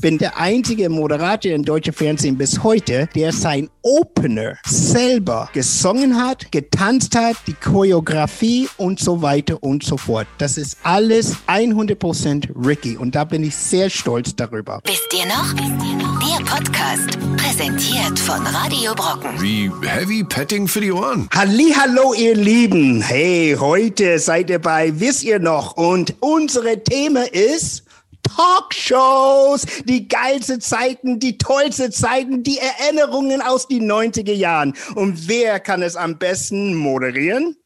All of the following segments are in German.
bin der einzige Moderator im deutschen Fernsehen bis heute, der sein Opener selber gesungen hat, getanzt hat, die Choreografie und so weiter und so fort. Das ist alles 100% Ricky und da bin ich sehr stolz darüber. Wisst ihr noch? Der Podcast, präsentiert von Radio Brocken. Wie Heavy Petting für die Ohren. Hallo, ihr Lieben. Hey, heute seid ihr bei Wisst ihr noch? Und unsere Thema ist Talkshows, die geilste Zeiten, die tollste Zeiten, die Erinnerungen aus den 90er Jahren. Und wer kann es am besten moderieren?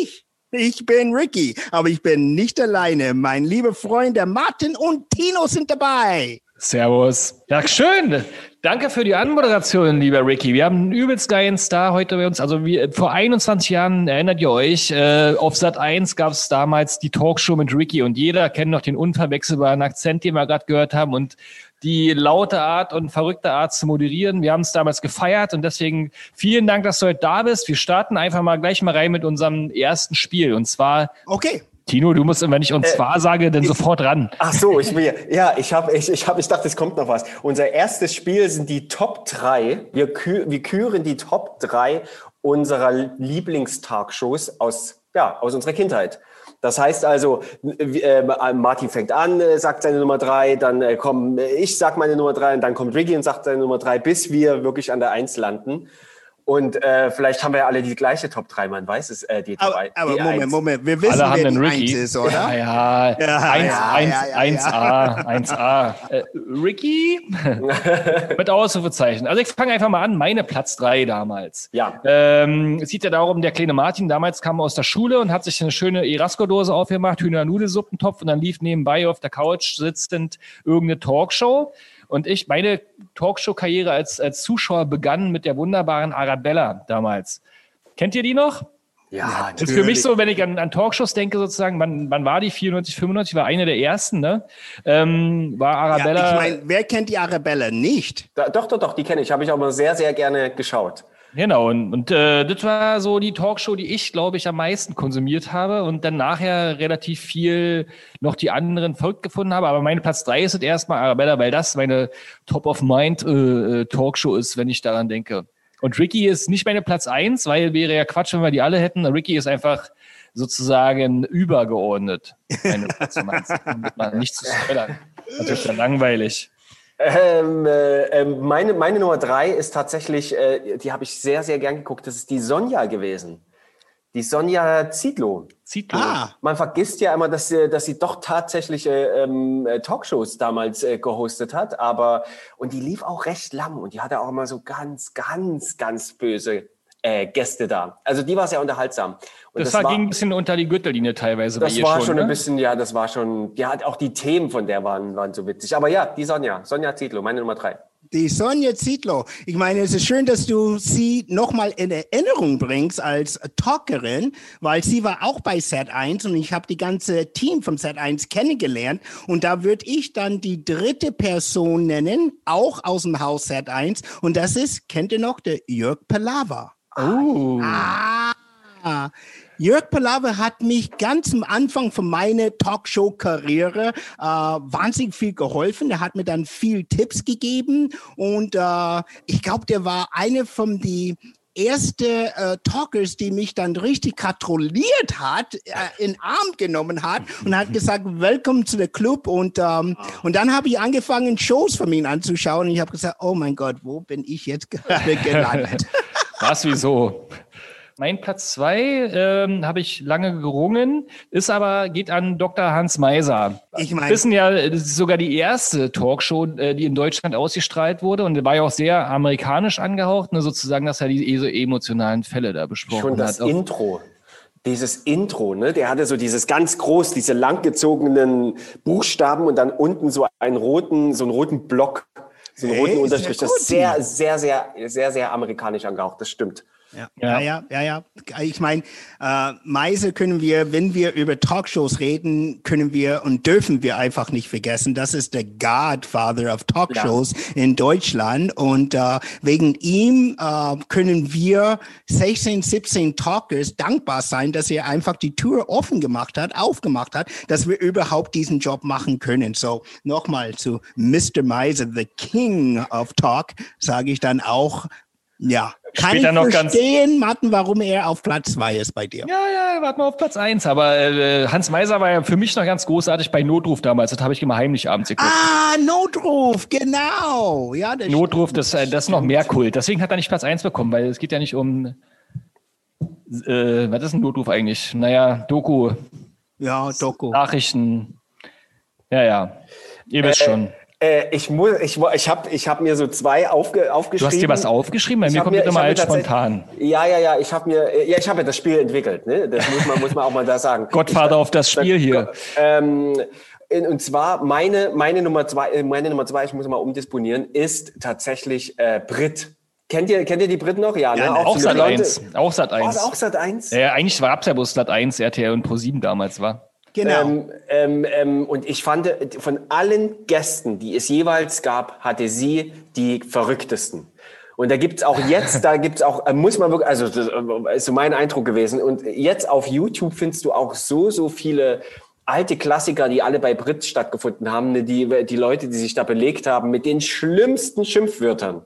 Ich. Ich bin Ricky, aber ich bin nicht alleine. Mein lieber Freund, der Martin und Tino sind dabei. Servus. Ja, schön. Danke für die Anmoderation, lieber Ricky. Wir haben einen übelst geilen Star heute bei uns. Also wie, vor 21 Jahren, erinnert ihr euch, äh, auf Sat 1 gab es damals die Talkshow mit Ricky und jeder kennt noch den unverwechselbaren Akzent, den wir gerade gehört haben und die laute Art und verrückte Art zu moderieren. Wir haben es damals gefeiert und deswegen vielen Dank, dass du heute da bist. Wir starten einfach mal gleich mal rein mit unserem ersten Spiel und zwar Okay. Tino, du musst, wenn ich und zwar sage, dann sofort ran. Ach so, ich will, ja, ich habe, ich, ich habe, ich dachte, es kommt noch was. Unser erstes Spiel sind die Top 3. Wir, kü wir küren die Top 3 unserer Lieblingstalkshows aus, ja, aus unserer Kindheit. Das heißt also, äh, Martin fängt an, äh, sagt seine Nummer drei, dann äh, kommen, ich sag meine Nummer drei und dann kommt Ricky und sagt seine Nummer drei, bis wir wirklich an der Eins landen. Und äh, vielleicht haben wir ja alle die gleiche Top 3, man weiß es. Äh, die Aber, Top, aber die Moment. Moment, wir wissen, Alle haben wer Ricky. Eins ist, oder? Ja, ja. Ja, eins, ja, eins, ja, ja, 1A, 1A. Äh, Ricky mit Ausrufezeichen. Also ich fange einfach mal an. Meine Platz 3 damals. Ja. Ähm, es geht ja darum, der kleine Martin damals kam aus der Schule und hat sich eine schöne Erasco-Dose aufgemacht, Hühner-Nudelsuppentopf und dann lief nebenbei auf der Couch sitzend irgendeine Talkshow. Und ich, meine Talkshow-Karriere als, als Zuschauer begann mit der wunderbaren Arabella damals. Kennt ihr die noch? Ja, Das ist für mich so, wenn ich an, an Talkshows denke, sozusagen, wann, wann war die? 94, 95 war eine der ersten, ne? Ähm, war Ja, Arabella. ich meine, wer kennt die Arabella nicht? Da, doch, doch, doch, die kenne ich. Habe ich auch mal sehr, sehr gerne geschaut. Genau, und, und äh, das war so die Talkshow, die ich, glaube ich, am meisten konsumiert habe und dann nachher relativ viel noch die anderen verrückt gefunden habe. Aber meine Platz drei ist es erstmal Arabella, weil das meine Top-of-Mind-Talkshow ist, wenn ich daran denke. Und Ricky ist nicht meine Platz eins, weil wäre ja Quatsch, wenn wir die alle hätten. Ricky ist einfach sozusagen übergeordnet. Meine Platz eins, um das mal nicht zu spoilern. Das ist ja langweilig. Ähm, äh, ähm, meine, meine Nummer drei ist tatsächlich, äh, die habe ich sehr, sehr gern geguckt. Das ist die Sonja gewesen. Die Sonja Zietlow. Zitlo. Ah, Man vergisst ja immer, dass sie, dass sie doch tatsächlich äh, ähm, äh, Talkshows damals äh, gehostet hat, aber und die lief auch recht lang und die hatte auch immer so ganz, ganz, ganz böse äh, Gäste da. Also die war sehr unterhaltsam. Und Das, war, ging ein bisschen unter die Gürtellinie teilweise bei das ihr war schon. schon ne? ein bisschen, ja, das war schon, ja, auch die Themen von der waren, waren so witzig. Aber ja, die Sonja, Sonja Zietlow, meine Nummer drei. die Sonja Zietlow. Ich meine, es ist schön, dass du sie nochmal in Erinnerung bringst als Talkerin, weil sie war auch bei Set 1 und ich habe die ganze Team vom Set 1 kennengelernt. Und da würde ich dann die dritte Person nennen, auch aus dem Haus Set 1. Und das ist, kennt ihr noch, der Jörg Palava. Oh. Ah, Jörg Palave hat mich ganz am Anfang von meiner Talkshow-Karriere äh, wahnsinnig viel geholfen. Er hat mir dann viel Tipps gegeben und äh, ich glaube, der war eine von die erste äh, Talkers, die mich dann richtig kontrolliert hat, äh, in Arm genommen hat und hat gesagt, willkommen zu der Club und ähm, und dann habe ich angefangen Shows von ihm anzuschauen und ich habe gesagt, oh mein Gott, wo bin ich jetzt gerade gelandet? Was, wieso? Mein Platz zwei ähm, habe ich lange gerungen, ist aber, geht an Dr. Hans Meiser. Ich Wir meine- wissen ja, das ist sogar die erste Talkshow, äh, die in Deutschland ausgestrahlt wurde und war ja auch sehr amerikanisch angehaucht, ne, sozusagen, dass er die eh so emotionalen Fälle da besprochen Schon das hat. Auch- Intro. Dieses Intro, ne? Der hatte so dieses ganz groß, diese langgezogenen Buchstaben und dann unten so einen roten, so einen roten Block, so einen roten Unterstrich. Das ist sehr, sehr, sehr, sehr, sehr amerikanisch angehaucht. Das stimmt. Ja, Ja. ja, ja, ja. ja. Ich meine, äh, Meise können wir, wenn wir über Talkshows reden, können wir und dürfen wir einfach nicht vergessen. Das ist der Godfather of Talkshows in Deutschland. Und äh, wegen ihm äh, können wir 16, 17 Talkers dankbar sein, dass er einfach die Tür offen gemacht hat, aufgemacht hat, dass wir überhaupt diesen Job machen können. So, nochmal zu Mr. Meise, the King of Talk, sage ich dann auch, ja, kann Später ich noch ganz- verstehen, Martin, warum er auf Platz zwei ist bei dir. Ja, ja, warten wir auf Platz eins. Aber äh, Hans Meiser war ja für mich noch ganz großartig bei Notruf damals. Das habe ich immer heimlich abends geguckt. Ah, Notruf, genau. Ja, das Notruf, das, äh, das ist noch mehr Kult. Deswegen hat er nicht Platz eins bekommen, weil es geht ja nicht um. Äh, was ist ein Notruf eigentlich? Naja, Doku, Ja, Doku. Nachrichten. Ja, ja. Ihr wisst schon. Äh, ich muss, ich, ich habe ich hab mir so zwei aufge, Du aufgeschrieben. hast dir was aufgeschrieben? Bei mir kommt immer mir als tatsächlich- spontan. Ja, ja, ja, ich habe mir, ja, ich habe ja das Spiel entwickelt, ne? Das muss man, muss man auch mal da sagen. Gottvater auf das Spiel hier. Ähm, und zwar meine, meine Nummer zwei, äh, meine Nummer zwei, ich muss mal umdisponieren, ist tatsächlich äh, Brit. Kennt ihr, kennt ihr die Brit noch? Ja, ne? Ja, Auch die Sat Leute- 1. Auch Sat Oh, 1. auch Sat 1. Ja, eigentlich war es ja bloß Sat 1, RTL und Pro 7 damals war. Genau. Ähm, ähm, ähm, und ich fand, von allen Gästen, die es jeweils gab, hatte sie die verrücktesten. Und da gibt's auch jetzt, da gibt's auch, äh, muss man wirklich, also das äh, ist so mein Eindruck gewesen. Und jetzt auf YouTube findest du auch so, so viele alte Klassiker, die alle bei Brit stattgefunden haben, ne, die, die Leute, die sich da belegt haben mit den schlimmsten Schimpfwörtern.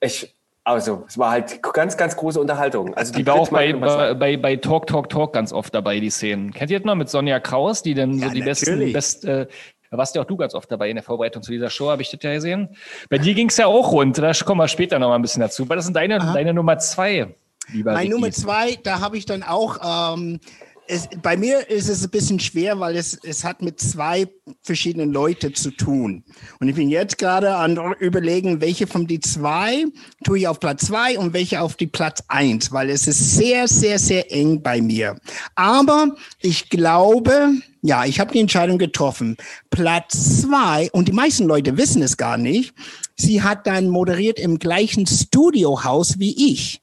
Ich, also, es war halt ganz, ganz große Unterhaltung. Also Die war Brit auch bei, bei, bei, bei Talk, Talk, Talk ganz oft dabei, die Szenen. Kennt ihr das noch mit Sonja Kraus, die dann so Ja, die besten, natürlich. best, äh, da warst ja auch du ganz oft dabei in der Vorbereitung zu dieser Show, habe ich das ja gesehen. Bei dir ging's ja auch rund, da kommen wir später noch mal ein bisschen dazu. Aber das sind deine, deine Nummer zwei, lieber Mein Ricky. Nummer zwei, da habe ich dann auch, ähm, es, bei mir ist es ein bisschen schwer, weil es, es hat mit zwei verschiedenen Leuten zu tun. Und ich bin jetzt gerade an überlegen, welche von die zwei tue ich auf Platz zwei und welche auf die Platz eins, weil es ist sehr, sehr, sehr eng bei mir. Aber ich glaube, ja, ich habe die Entscheidung getroffen. Platz zwei, und die meisten Leute wissen es gar nicht, sie hat dann moderiert im gleichen Studiohaus wie ich.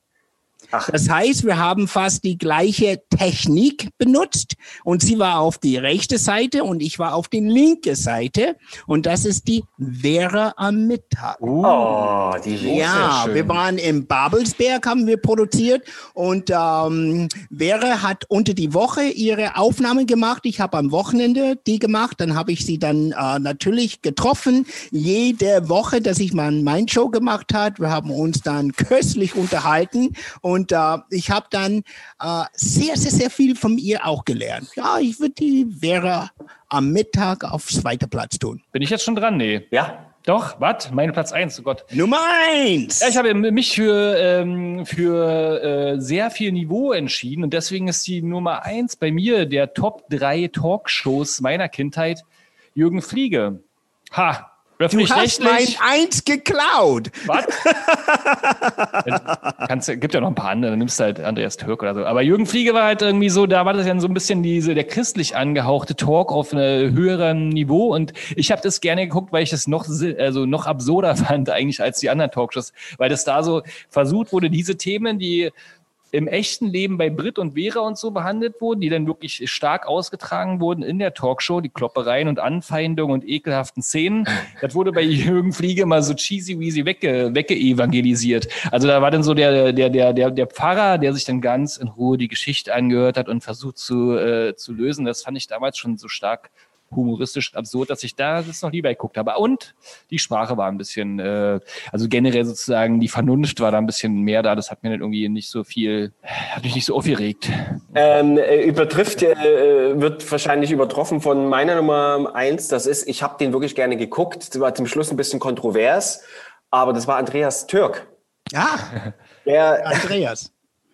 Das heißt, wir haben fast die gleiche Technik benutzt und sie war auf die rechte Seite und ich war auf die linke Seite und das ist die Vera am Mittag. Oh, die Ja, schön. wir waren im Babelsberg, haben wir produziert und ähm, Vera hat unter die Woche ihre Aufnahmen gemacht. Ich habe am Wochenende die gemacht. Dann habe ich sie dann äh, natürlich getroffen. Jede Woche, dass ich mal mein Show gemacht hat. Wir haben uns dann köstlich unterhalten und äh, ich habe dann äh, sehr, sehr, sehr viel von ihr auch gelernt. Ja, ich würde die Vera am Mittag auf zweiter Platz tun. Bin ich jetzt schon dran? Nee. Ja, Doch, was? Meine Platz eins, oh Gott. Nummer eins. Ja, ich habe mich für, ähm, für äh, sehr viel Niveau entschieden und deswegen ist die Nummer eins bei mir der Top 3 Talkshows meiner Kindheit Jürgen Fliege. Ha, Du hast mein. Eins geklaut. Was? Kannst, gibt ja noch ein paar andere, dann nimmst du halt Andreas Türk oder so. Aber Jürgen Fliege war halt irgendwie so, da war das ja so ein bisschen diese, der christlich angehauchte Talk auf einem höheren Niveau. Und ich habe das gerne geguckt, weil ich das noch, also noch absurder fand eigentlich als die anderen Talkshows. Weil das da so versucht wurde, diese Themen, die im echten Leben bei Brit und Vera und so behandelt wurden, die dann wirklich stark ausgetragen wurden in der Talkshow, die Kloppereien und Anfeindungen und ekelhaften Szenen. Das wurde bei Jürgen Fliege mal so cheesy weasy wegge, weggeevangelisiert. Also da war dann so der, der, der, der, der Pfarrer, der sich dann ganz in Ruhe die Geschichte angehört hat und versucht zu, äh, zu lösen. Das fand ich damals schon so stark humoristisch absurd, dass ich da das noch lieber geguckt habe. Und die Sprache war ein bisschen, äh, also generell sozusagen die Vernunft war da ein bisschen mehr da. Das hat mir dann irgendwie nicht so viel, hat mich nicht so aufgeregt. Ähm, äh, übertrifft, äh, wird wahrscheinlich übertroffen von meiner Nummer eins. Das ist, ich habe den wirklich gerne geguckt. Das war zum Schluss ein bisschen kontrovers, aber das war Andreas Türk. Ja, Der, Andreas.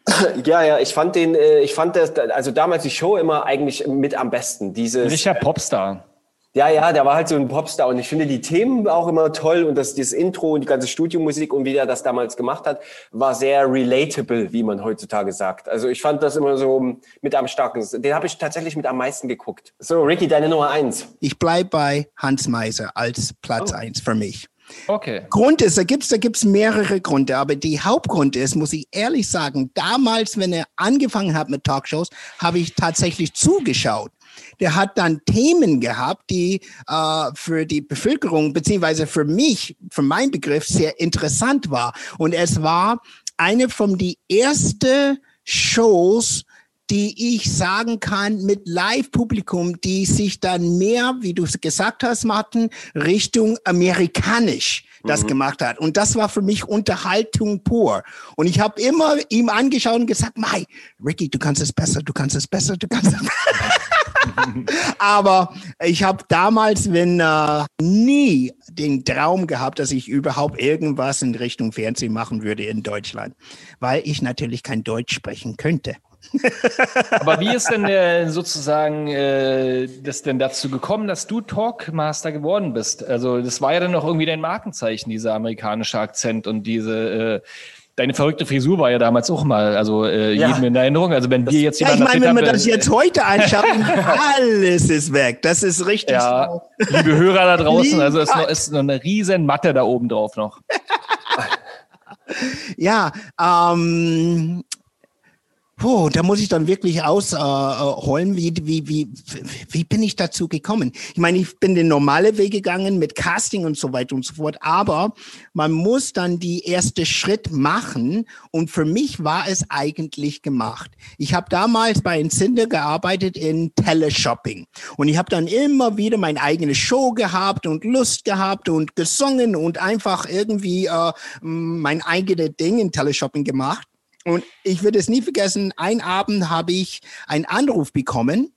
ja, ja, ich fand den, äh, ich fand das, also damals die Show immer eigentlich mit am besten. Dieses, Sicher Popstar. ja, ja, der war halt so ein Popstar und ich finde die Themen auch immer toll und das, dieses Intro und die ganze Studiomusik und wie er das damals gemacht hat, war sehr relatable, wie man heutzutage sagt. Also ich fand das immer so mit am starken. Den habe ich tatsächlich mit am meisten geguckt. So, Ricky, deine Nummer eins. Ich bleibe bei Hans Meiser als Platz eins für mich. Okay. Grund ist, da gibt's da gibt's mehrere Gründe, aber die Hauptgrund ist, muss ich ehrlich sagen, damals, wenn er angefangen hat mit Talkshows, habe ich tatsächlich zugeschaut. Der hat dann Themen gehabt, die äh, für die Bevölkerung beziehungsweise für mich, für meinen Begriff sehr interessant war. Und es war eine von die erste Shows, die ich sagen kann mit Live-Publikum, die sich dann mehr, wie du gesagt hast, Martin, Richtung amerikanisch das mhm. gemacht hat. Und das war für mich Unterhaltung pur. Und ich habe immer ihm angeschaut und gesagt, Mai, Ricky, du kannst es besser, du kannst es besser, du kannst es besser. Aber ich habe damals, wenn äh, nie den Traum gehabt, dass ich überhaupt irgendwas in Richtung Fernsehen machen würde in Deutschland, weil ich natürlich kein Deutsch sprechen könnte. Aber wie ist denn äh, sozusagen äh, das denn dazu gekommen, dass du Talkmaster geworden bist? Also das war ja dann noch irgendwie dein Markenzeichen, dieser amerikanische Akzent und diese äh, Deine verrückte Frisur war ja damals auch mal, also äh, ja. jedem in Erinnerung. Also wenn wir jetzt. Ja, ich meine, wenn wir das jetzt heute anschauen, alles ist weg. Das ist richtig. Ja, liebe Hörer da draußen, also es ist noch, ist noch eine riesen Matte da oben drauf noch. ja, ähm, Puh, da muss ich dann wirklich ausholen, äh, wie, wie, wie, wie bin ich dazu gekommen? Ich meine, ich bin den normalen Weg gegangen mit Casting und so weiter und so fort, aber man muss dann die erste Schritt machen und für mich war es eigentlich gemacht. Ich habe damals bei Insinder gearbeitet in Teleshopping und ich habe dann immer wieder mein eigenes Show gehabt und Lust gehabt und gesungen und einfach irgendwie äh, mein eigenes Ding in Teleshopping gemacht. Und ich würde es nie vergessen, ein Abend habe ich einen Anruf bekommen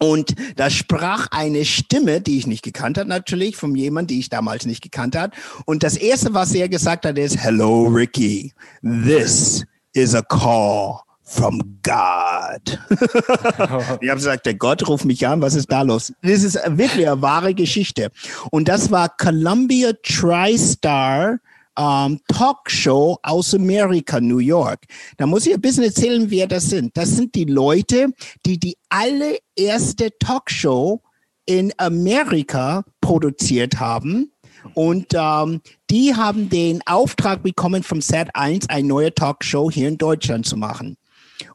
und da sprach eine Stimme, die ich nicht gekannt hat, natürlich, von jemandem, die ich damals nicht gekannt hat. Und das erste, was er gesagt hat, ist, Hello, Ricky. This is a call from God. ich habe gesagt, der Gott ruft mich an, was ist da los? Das ist wirklich eine wahre Geschichte. Und das war Columbia TriStar ähm, Talkshow aus Amerika, New York. Da muss ich ein bisschen erzählen, wer das sind. Das sind die Leute, die die allererste Talkshow in Amerika produziert haben. Und ähm, die haben den Auftrag bekommen vom Set 1, eine neue Talkshow hier in Deutschland zu machen.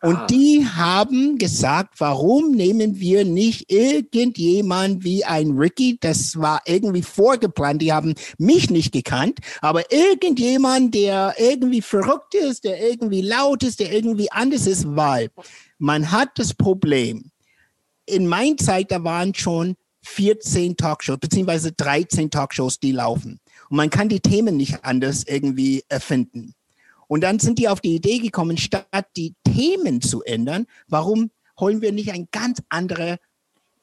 Und ah. die haben gesagt, warum nehmen wir nicht irgendjemand wie ein Ricky? Das war irgendwie vorgeplant. Die haben mich nicht gekannt, aber irgendjemand, der irgendwie verrückt ist, der irgendwie laut ist, der irgendwie anders ist, weil man hat das Problem. In meiner Zeit, da waren schon 14 Talkshows, beziehungsweise 13 Talkshows, die laufen. Und man kann die Themen nicht anders irgendwie erfinden. Und dann sind die auf die Idee gekommen, statt die Themen zu ändern, warum holen wir nicht ein ganz anderer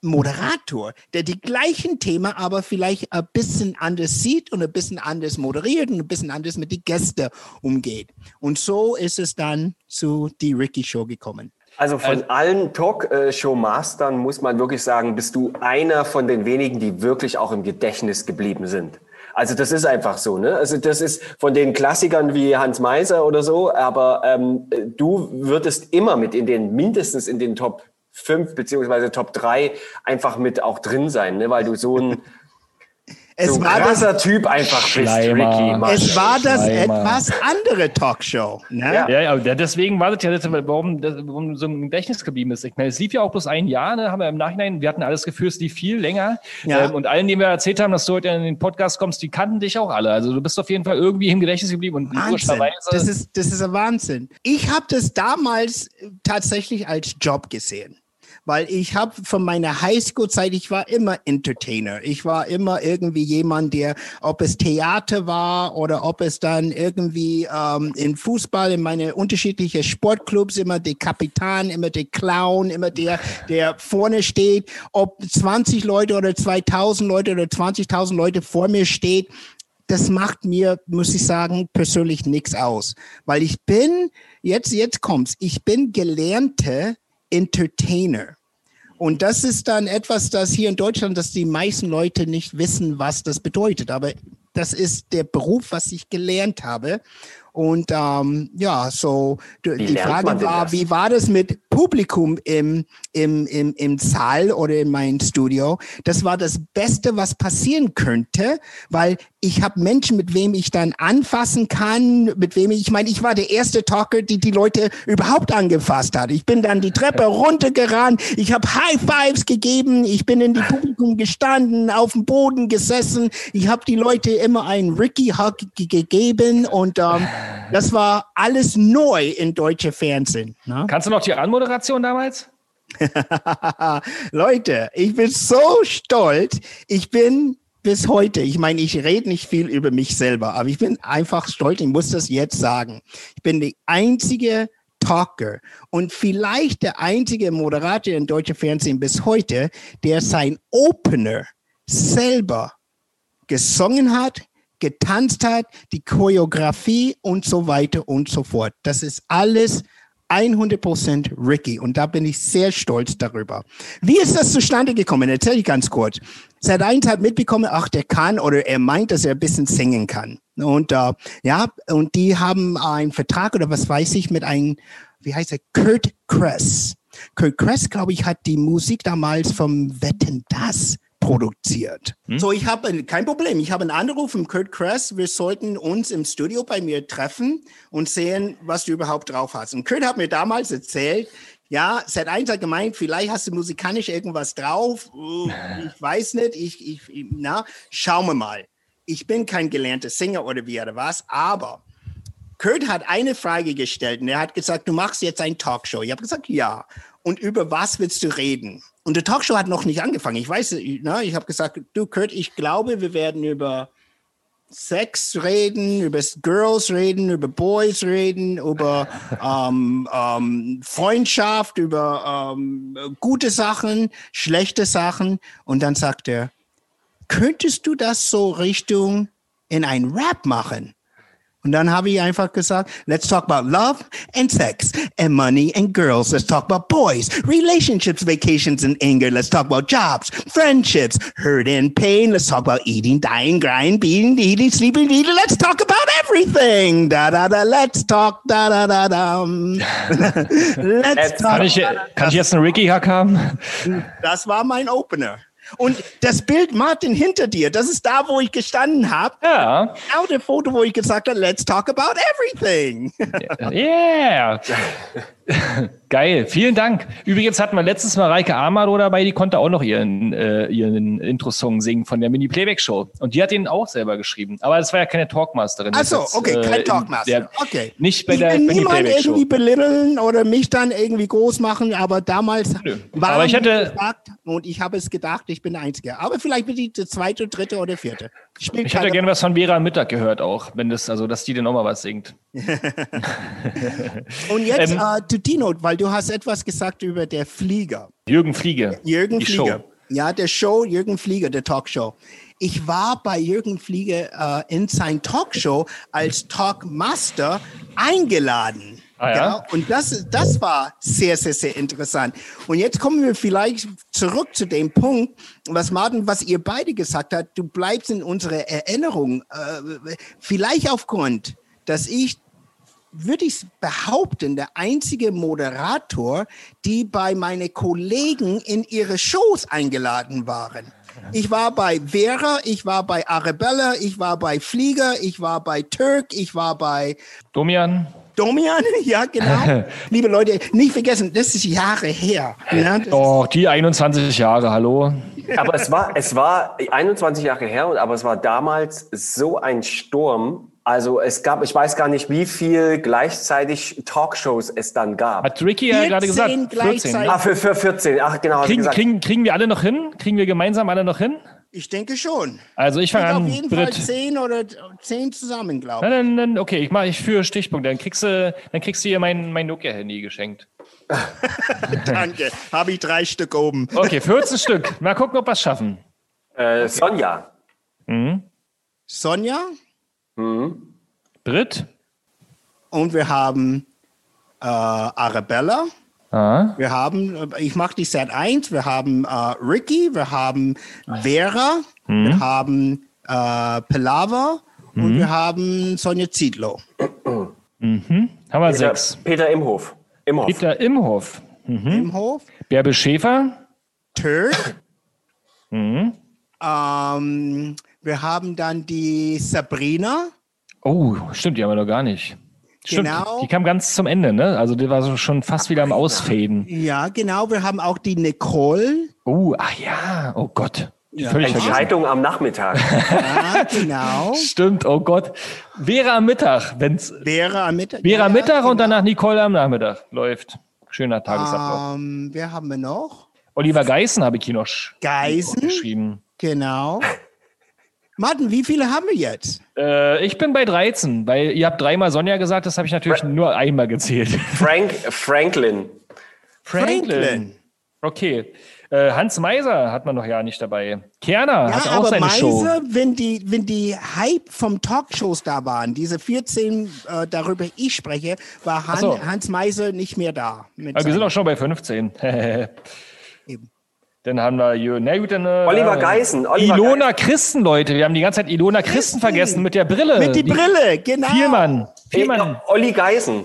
Moderator, der die gleichen Themen aber vielleicht ein bisschen anders sieht und ein bisschen anders moderiert und ein bisschen anders mit den Gästen umgeht. Und so ist es dann zu die Ricky Show gekommen. Also von also, allen Talk-Show-Mastern muss man wirklich sagen, bist du einer von den wenigen, die wirklich auch im Gedächtnis geblieben sind. Also das ist einfach so. Ne? Also das ist von den Klassikern wie Hans Meiser oder so, aber ähm, du würdest immer mit in den, mindestens in den Top 5 beziehungsweise Top 3 einfach mit auch drin sein, ne? weil du so ein es so war krasser das, Typ einfach Schleimer, bist, Ricky. Mann. Es war das Schleimer. etwas andere Talkshow. Ne? Ja. ja, ja, deswegen war das ja, warum, warum so ein Gedächtnis geblieben ist. Ich meine, es lief ja auch bloß ein Jahr, ne, haben wir im Nachhinein, wir hatten alles Gefühl, es lief viel länger. Ja. Ähm, und allen, denen wir erzählt haben, dass du heute in den Podcast kommst, die kannten dich auch alle. Also du bist auf jeden Fall irgendwie im Gedächtnis geblieben. Und Wahnsinn. Das ist, das ist ein Wahnsinn. Ich habe das damals tatsächlich als Job gesehen weil ich habe von meiner Highschool-Zeit, ich war immer Entertainer. Ich war immer irgendwie jemand, der, ob es Theater war oder ob es dann irgendwie ähm, in Fußball, in meine unterschiedlichen Sportclubs, immer der Kapitän, immer der Clown, immer der, der vorne steht, ob 20 Leute oder 2000 Leute oder 20.000 Leute vor mir steht, das macht mir, muss ich sagen, persönlich nichts aus, weil ich bin, jetzt, jetzt kommt's, ich bin gelernte Entertainer. Und das ist dann etwas, das hier in Deutschland, dass die meisten Leute nicht wissen, was das bedeutet. Aber das ist der Beruf, was ich gelernt habe. Und ähm, ja, so die Frage war, wie war das mit Publikum im, im, im, im Saal oder in meinem Studio? Das war das Beste, was passieren könnte, weil ich habe Menschen, mit wem ich dann anfassen kann, mit wem ich, ich meine, ich war der erste Talker, die die Leute überhaupt angefasst hat. Ich bin dann die Treppe runtergerannt, ich habe High Fives gegeben, ich bin in die Publikum gestanden, auf dem Boden gesessen, ich habe die Leute immer einen Ricky Hug ge- gegeben und ähm, das war alles neu in deutsche Fernsehen. Ne? Kannst du noch die Anmoderation damals? Leute, ich bin so stolz. Ich bin bis heute, ich meine, ich rede nicht viel über mich selber, aber ich bin einfach stolz, ich muss das jetzt sagen. Ich bin die einzige Talker und vielleicht der einzige Moderator in deutscher Fernsehen bis heute, der sein Opener selber gesungen hat, getanzt hat, die Choreografie und so weiter und so fort. Das ist alles 100% Ricky und da bin ich sehr stolz darüber. Wie ist das zustande gekommen? Erzähl ich ganz kurz. Seit eins hat mitbekommen, ach, der kann oder er meint, dass er ein bisschen singen kann. Und äh, ja, und die haben einen Vertrag oder was weiß ich mit einem, wie heißt er, Kurt Kress. Kurt Kress, glaube ich, hat die Musik damals vom Wetten das produziert. So, ich habe kein Problem. Ich habe einen Anruf von Kurt Kress. Wir sollten uns im Studio bei mir treffen und sehen, was du überhaupt drauf hast. Und Kurt hat mir damals erzählt, ja, seit eins hat gemeint, vielleicht hast du musikalisch irgendwas drauf. Uh, Ich weiß nicht. Ich, ich, ich- na, schauen wir mal. Ich bin kein gelernter Sänger oder wie oder was, aber Kurt hat eine Frage gestellt und er hat gesagt, du machst jetzt ein Talkshow. Ich habe gesagt, ja. Und über was willst du reden? Und die Talkshow hat noch nicht angefangen. Ich weiß, ne, ich habe gesagt, du Kurt, ich glaube, wir werden über Sex reden, über Girls reden, über Boys reden, über ähm, ähm, Freundschaft, über ähm, gute Sachen, schlechte Sachen. Und dann sagt er, könntest du das so Richtung in ein Rap machen? Und dann habe ich einfach gesagt, let's talk about love and sex and money and girls. Let's talk about boys, relationships, vacations and anger. Let's talk about jobs, friendships, hurt and pain. Let's talk about eating, dying, grind, being, eating, sleeping, eating. Let's talk about everything. Da da da. Let's talk. Da da da da. let's talk. Kann ich, kann ich jetzt einen Ricky-Hack haben? Das war mein Opener. Und das Bild, Martin, hinter dir, das ist da, wo ich gestanden habe. Ja. Genau der Foto, wo ich gesagt habe, let's talk about everything. Yeah. Geil, vielen Dank. Übrigens hatten wir letztes Mal Reike Amado dabei, die konnte auch noch ihren, äh, ihren Intro-Song singen von der Mini-Playback-Show. Und die hat ihn auch selber geschrieben. Aber das war ja keine Talkmasterin. Achso, okay, äh, kein in Talkmaster. der- okay. Nicht bei ich der will niemand irgendwie belitteln oder mich dann irgendwie groß machen, aber damals war Aber ich hätte- gefragt und ich habe es gedacht, ich bin der Einzige. Aber vielleicht bin ich der zweite, dritte oder vierte. Spielt Ich hätte gerne was von Vera Mittag gehört auch, wenn das, also dass die denn auch mal was singt. Und jetzt Ähm, äh, Dino, weil du hast etwas gesagt über der Flieger. Jürgen Fliege. Jürgen die Flieger. Show. Ja, der Show Jürgen Flieger, der Talkshow. Ich war bei Jürgen Flieger äh, in sein Talkshow als Talkmaster eingeladen. Ah, ja? Und das, das war sehr, sehr, sehr interessant. Und jetzt kommen wir vielleicht zurück zu dem Punkt, was Martin, was ihr beide gesagt habt, du bleibst in unserer Erinnerung. Äh, vielleicht aufgrund, dass ich würde ich behaupten, der einzige Moderator, die bei meinen Kollegen in ihre Shows eingeladen waren. Ich war bei Vera, ich war bei Arabella, ich war bei Flieger, ich war bei Turk, ich war bei Domian. Domian, ja genau. Liebe Leute, nicht vergessen, das ist Jahre her. Ja, das Oh, die 21 Jahre, hallo. Aber es war, es war 21 Jahre her, und- aber es war damals so ein Sturm. Also es gab, ich weiß gar nicht, wie viel gleichzeitig Talkshows es dann gab. Hat Ricky ja gerade 14 gesagt. 14. gleichzeitig. Ah, für, für 14. Ach, genau. Kriegen, gesagt. kriegen, kriegen wir alle noch hin? Kriegen wir gemeinsam alle noch hin? ich denke schon. Also ich fange Auf an, jeden Fall Britt. zehn oder zehn zusammen, glaube ich. dann, dann, okay, ich mache ich führe Stichpunkt. Dann kriegst du, dann kriegst du hier mein, mein Nokia-Handy geschenkt. Danke. Habe ich drei Stück oben. Okay, 14 Stück. Mal gucken, ob wir es schaffen. Äh, Sonja. Sonja Britt? und wir haben äh, Arabella. Ah. Wir haben, äh, ich mache die Set 1, wir haben äh, Ricky, wir haben Vera, Mhm. wir haben äh, Pelava und wir haben Sonja Zietlow. Mhm. Haben wir Peter, sechs. Peter Imhof. Imhof. Peter Imhoff. Im Hof. Bärbel Schäfer. Türk. Mhm. Ähm, wir haben dann die Sabrina. Oh, stimmt, die haben wir noch gar nicht. Stimmt, Genau. die kam ganz zum Ende, ne? Also die war so schon fast wieder am Ausfaden. Ja, genau. Wir haben auch die Nicole. Oh, ach ja, oh Gott. Ja. Völlig. Entscheidung am Nachmittag. Ja, genau. Stimmt, oh Gott. Wäre am Mittag, wenn's Vera am Mittag. wäre ja, am Mittag genau. und danach Nicole am Nachmittag läuft. Schöner Tagesablauf. Ähm, wer haben wir noch? Oliver Geißen habe ich hier noch Geisen. geschrieben. Genau. Martin, wie viele haben wir jetzt? Äh, ich bin bei 13, weil ihr habt dreimal Sonja gesagt, das habe ich natürlich nur einmal gezählt. Frank, Franklin. Franklin. Okay. Äh, Hans Meiser hat man noch ja nicht dabei. Kerner hat Ja, auch aber seine Show. Meise, wenn die, wenn die Hype vom Talkshows da waren, diese 14, äh, darüber ich spreche, war Han, so. Hans Meise nicht mehr da. Aber wir sind auch schon bei 15. Eben. Dann haben wir, Jö- na gut, dann, äh, Oliver Geisen. Oliver Ilona Christen, Leute. Wir haben die ganze Zeit Ilona Christen vergessen mit der Brille. Mit die Brille, genau. Vielmann. Geisen. Olli Geisen.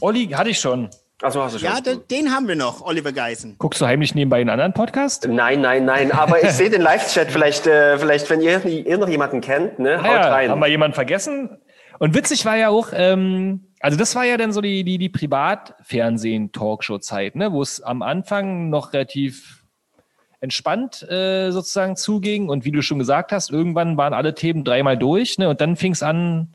Olli hatte ich schon. Achso, hast du schon. Ja, den, den haben wir noch, Oliver Geisen. Guckst du heimlich nebenbei einen anderen Podcast? Nein, nein, nein. Aber ich sehe den Live-Chat vielleicht, äh, vielleicht, wenn ihr, ihr noch jemanden kennt, ne? Haut Ah ja, rein. haben wir jemanden vergessen? Und witzig war ja auch, ähm, also das war ja dann so die, die, die Privatfernsehen-Talkshow-Zeit, ne, wo es am Anfang noch relativ entspannt äh, sozusagen zuging. Und wie du schon gesagt hast, irgendwann waren alle Themen dreimal durch, ne? Und dann fing es an,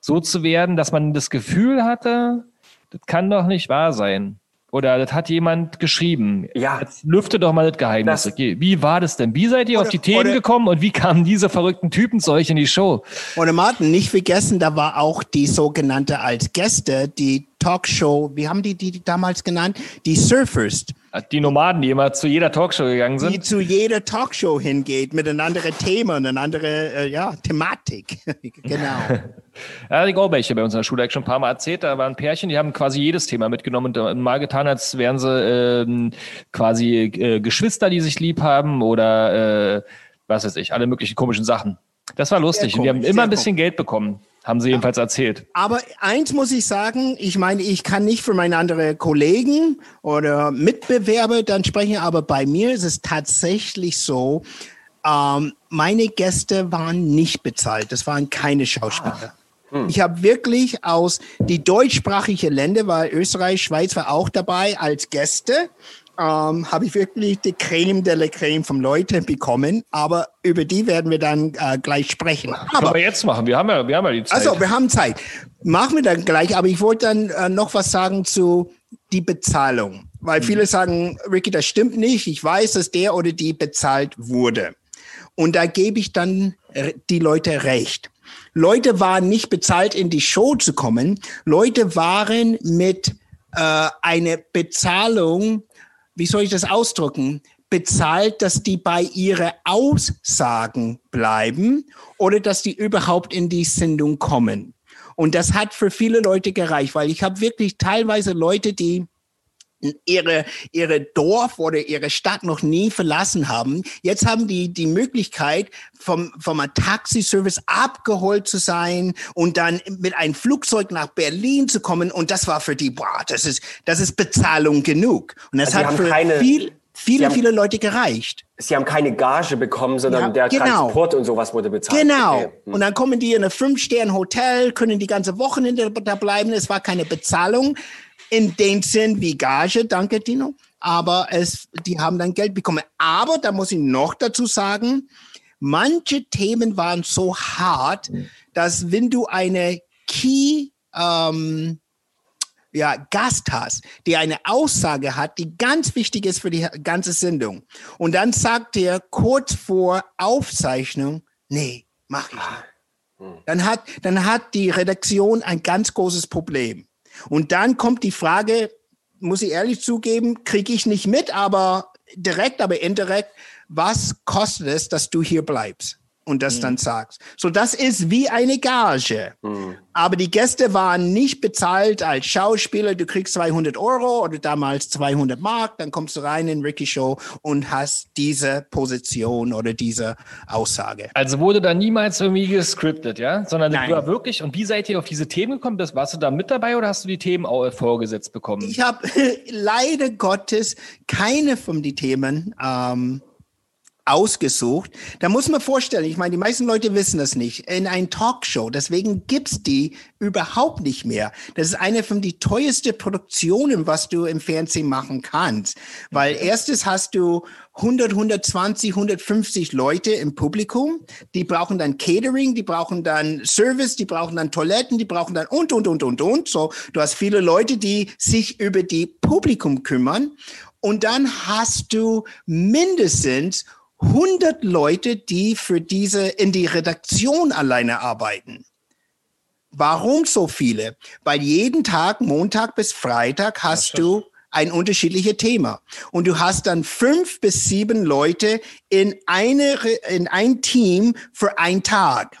so zu werden, dass man das Gefühl hatte, das kann doch nicht wahr sein. Oder das hat jemand geschrieben. Ja. Jetzt lüfte doch mal das Geheimnis. Das- okay, wie war das denn? Wie seid ihr auf Oder- die Themen oder- gekommen und wie kamen diese verrückten Typen zu euch in die Show? Und Martin, nicht vergessen, da war auch die sogenannte als Gäste, die Talkshow, wie haben die die damals genannt? Die Surfers, Die Nomaden, die immer zu jeder Talkshow gegangen die sind. zu jeder Talkshow hingeht mit einem anderen Thema und einer anderen äh, ja, Thematik. genau. Ja, die welche bei uns in der Schule, ich schon ein paar Mal erzählt. Da waren Pärchen, die haben quasi jedes Thema mitgenommen und äh, mal getan, als wären sie ähm, quasi äh, Geschwister, die sich lieb haben oder äh, was weiß ich, alle möglichen komischen Sachen. Das war lustig. Und die haben komisch, immer ein bisschen Geld bekommen, haben sie jedenfalls erzählt. Aber eins muss ich sagen, ich meine, ich kann nicht für meine anderen Kollegen oder Mitbewerber dann sprechen, aber bei mir ist es tatsächlich so, ähm, meine Gäste waren nicht bezahlt. Das waren keine Schauspieler. Ich habe wirklich aus die deutschsprachige Länder, weil Österreich, Schweiz war auch dabei als Gäste, ähm, habe ich wirklich die Creme de la Creme vom Leute bekommen. Aber über die werden wir dann äh, gleich sprechen. Können Aber wir jetzt machen. Wir haben ja, wir haben ja die Zeit. also, wir haben Zeit. Machen wir dann gleich, aber ich wollte dann äh, noch was sagen zu die Bezahlung. Weil viele sagen, Ricky, das stimmt nicht. Ich weiß, dass der oder die bezahlt wurde. Und da gebe ich dann die Leute recht. Leute waren nicht bezahlt, in die Show zu kommen. Leute waren mit äh, einer Bezahlung, wie soll ich das ausdrücken? Bezahlt, dass die bei ihre Aussagen bleiben oder dass die überhaupt in die Sendung kommen. Und das hat für viele Leute gereicht, weil ich habe wirklich teilweise Leute, die ihre, ihre Dorf oder ihre Stadt noch nie verlassen haben. Jetzt haben die die Möglichkeit, vom, vom Taxiservice abgeholt zu sein und dann mit einem Flugzeug nach Berlin zu kommen. Und das war für die, boah, das ist, das ist Bezahlung genug. Und das Also hat für keine- viel, viele, haben- viele Leute gereicht. Sie haben keine Gage bekommen, sondern Ja, der genau. Transport und sowas wurde bezahlt. Genau. Okay. Hm. Und dann kommen die in ein Fünf-Sterne-Hotel, können die ganze Wochenende da bleiben. Es war keine Bezahlung in dem Sinn wie Gage, danke Tino. Aber es, die haben dann Geld bekommen. Aber da muss ich noch dazu sagen, manche Themen waren so hart, dass wenn du eine Key ähm, ja, Gast hast, der eine Aussage hat, die ganz wichtig ist für die ganze Sendung. Und dann sagt er kurz vor Aufzeichnung, nee, mach ich nicht. Dann hat, dann hat die Redaktion ein ganz großes Problem. Und dann kommt die Frage, muss ich ehrlich zugeben, kriege ich nicht mit, aber direkt, aber indirekt, was kostet es, dass du hier bleibst? Und das dann sagst. So, das ist wie eine Gage. Aber die Gäste waren nicht bezahlt als Schauspieler. Du kriegst 200 Euro oder damals 200 Mark. Dann kommst du rein in Ricky Show und hast diese Position oder diese Aussage. Also wurde da niemals irgendwie gescriptet, ja? Sondern Nein. du war wirklich, und wie seid ihr auf diese Themen gekommen? Das, warst du da mit dabei oder hast du die Themen auch vorgesetzt bekommen? Ich habe leider Gottes keine von den Themen ähm, ausgesucht. Da muss man vorstellen, ich meine, die meisten Leute wissen das nicht, in ein Talkshow, deswegen gibt's die überhaupt nicht mehr. Das ist eine von die teuersten Produktionen, was du im Fernsehen machen kannst. Weil erstes hast du 100, 120, 150 Leute im Publikum, die brauchen dann Catering, die brauchen dann Service, die brauchen dann Toiletten, die brauchen dann und, und, und, und, und. So, du hast viele Leute, die sich über die Publikum kümmern. Und dann hast du mindestens 100 Leute, die für diese in die Redaktion alleine arbeiten. Warum so viele? Weil jeden Tag, Montag bis Freitag, hast du ein unterschiedliches Thema. Und du hast dann fünf bis sieben Leute in eine, in ein Team für einen Tag.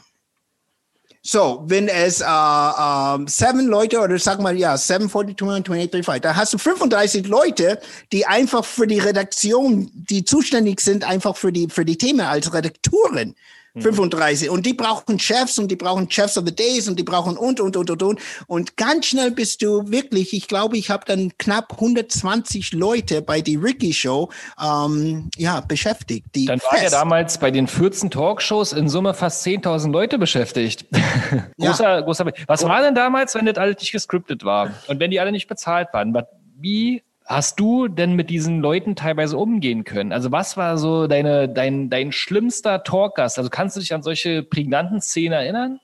So, wenn es äh, ähm, seven Leute oder sag mal, ja, 7, 42, 28, 35, da hast du 35 Leute, die einfach für die Redaktion, die zuständig sind, einfach für die, für die Themen als Redaktoren. 35. Und die brauchen Chefs und die brauchen Chefs of the Days und die brauchen und, und, und, und, und. Und ganz schnell bist du wirklich, ich glaube, ich habe dann knapp 120 Leute bei die Ricky Show ähm, ja, beschäftigt. Die Dann ja fest- damals bei den 14 Talkshows in Summe fast 10.000 Leute beschäftigt. großer, großer. Was war denn damals, wenn das alles nicht gescriptet war und wenn die alle nicht bezahlt waren? Was- Wie hast du denn mit diesen Leuten teilweise umgehen können? Also was war so deine, dein, dein schlimmster Talkgast? Also kannst du dich an solche prägnanten Szenen erinnern?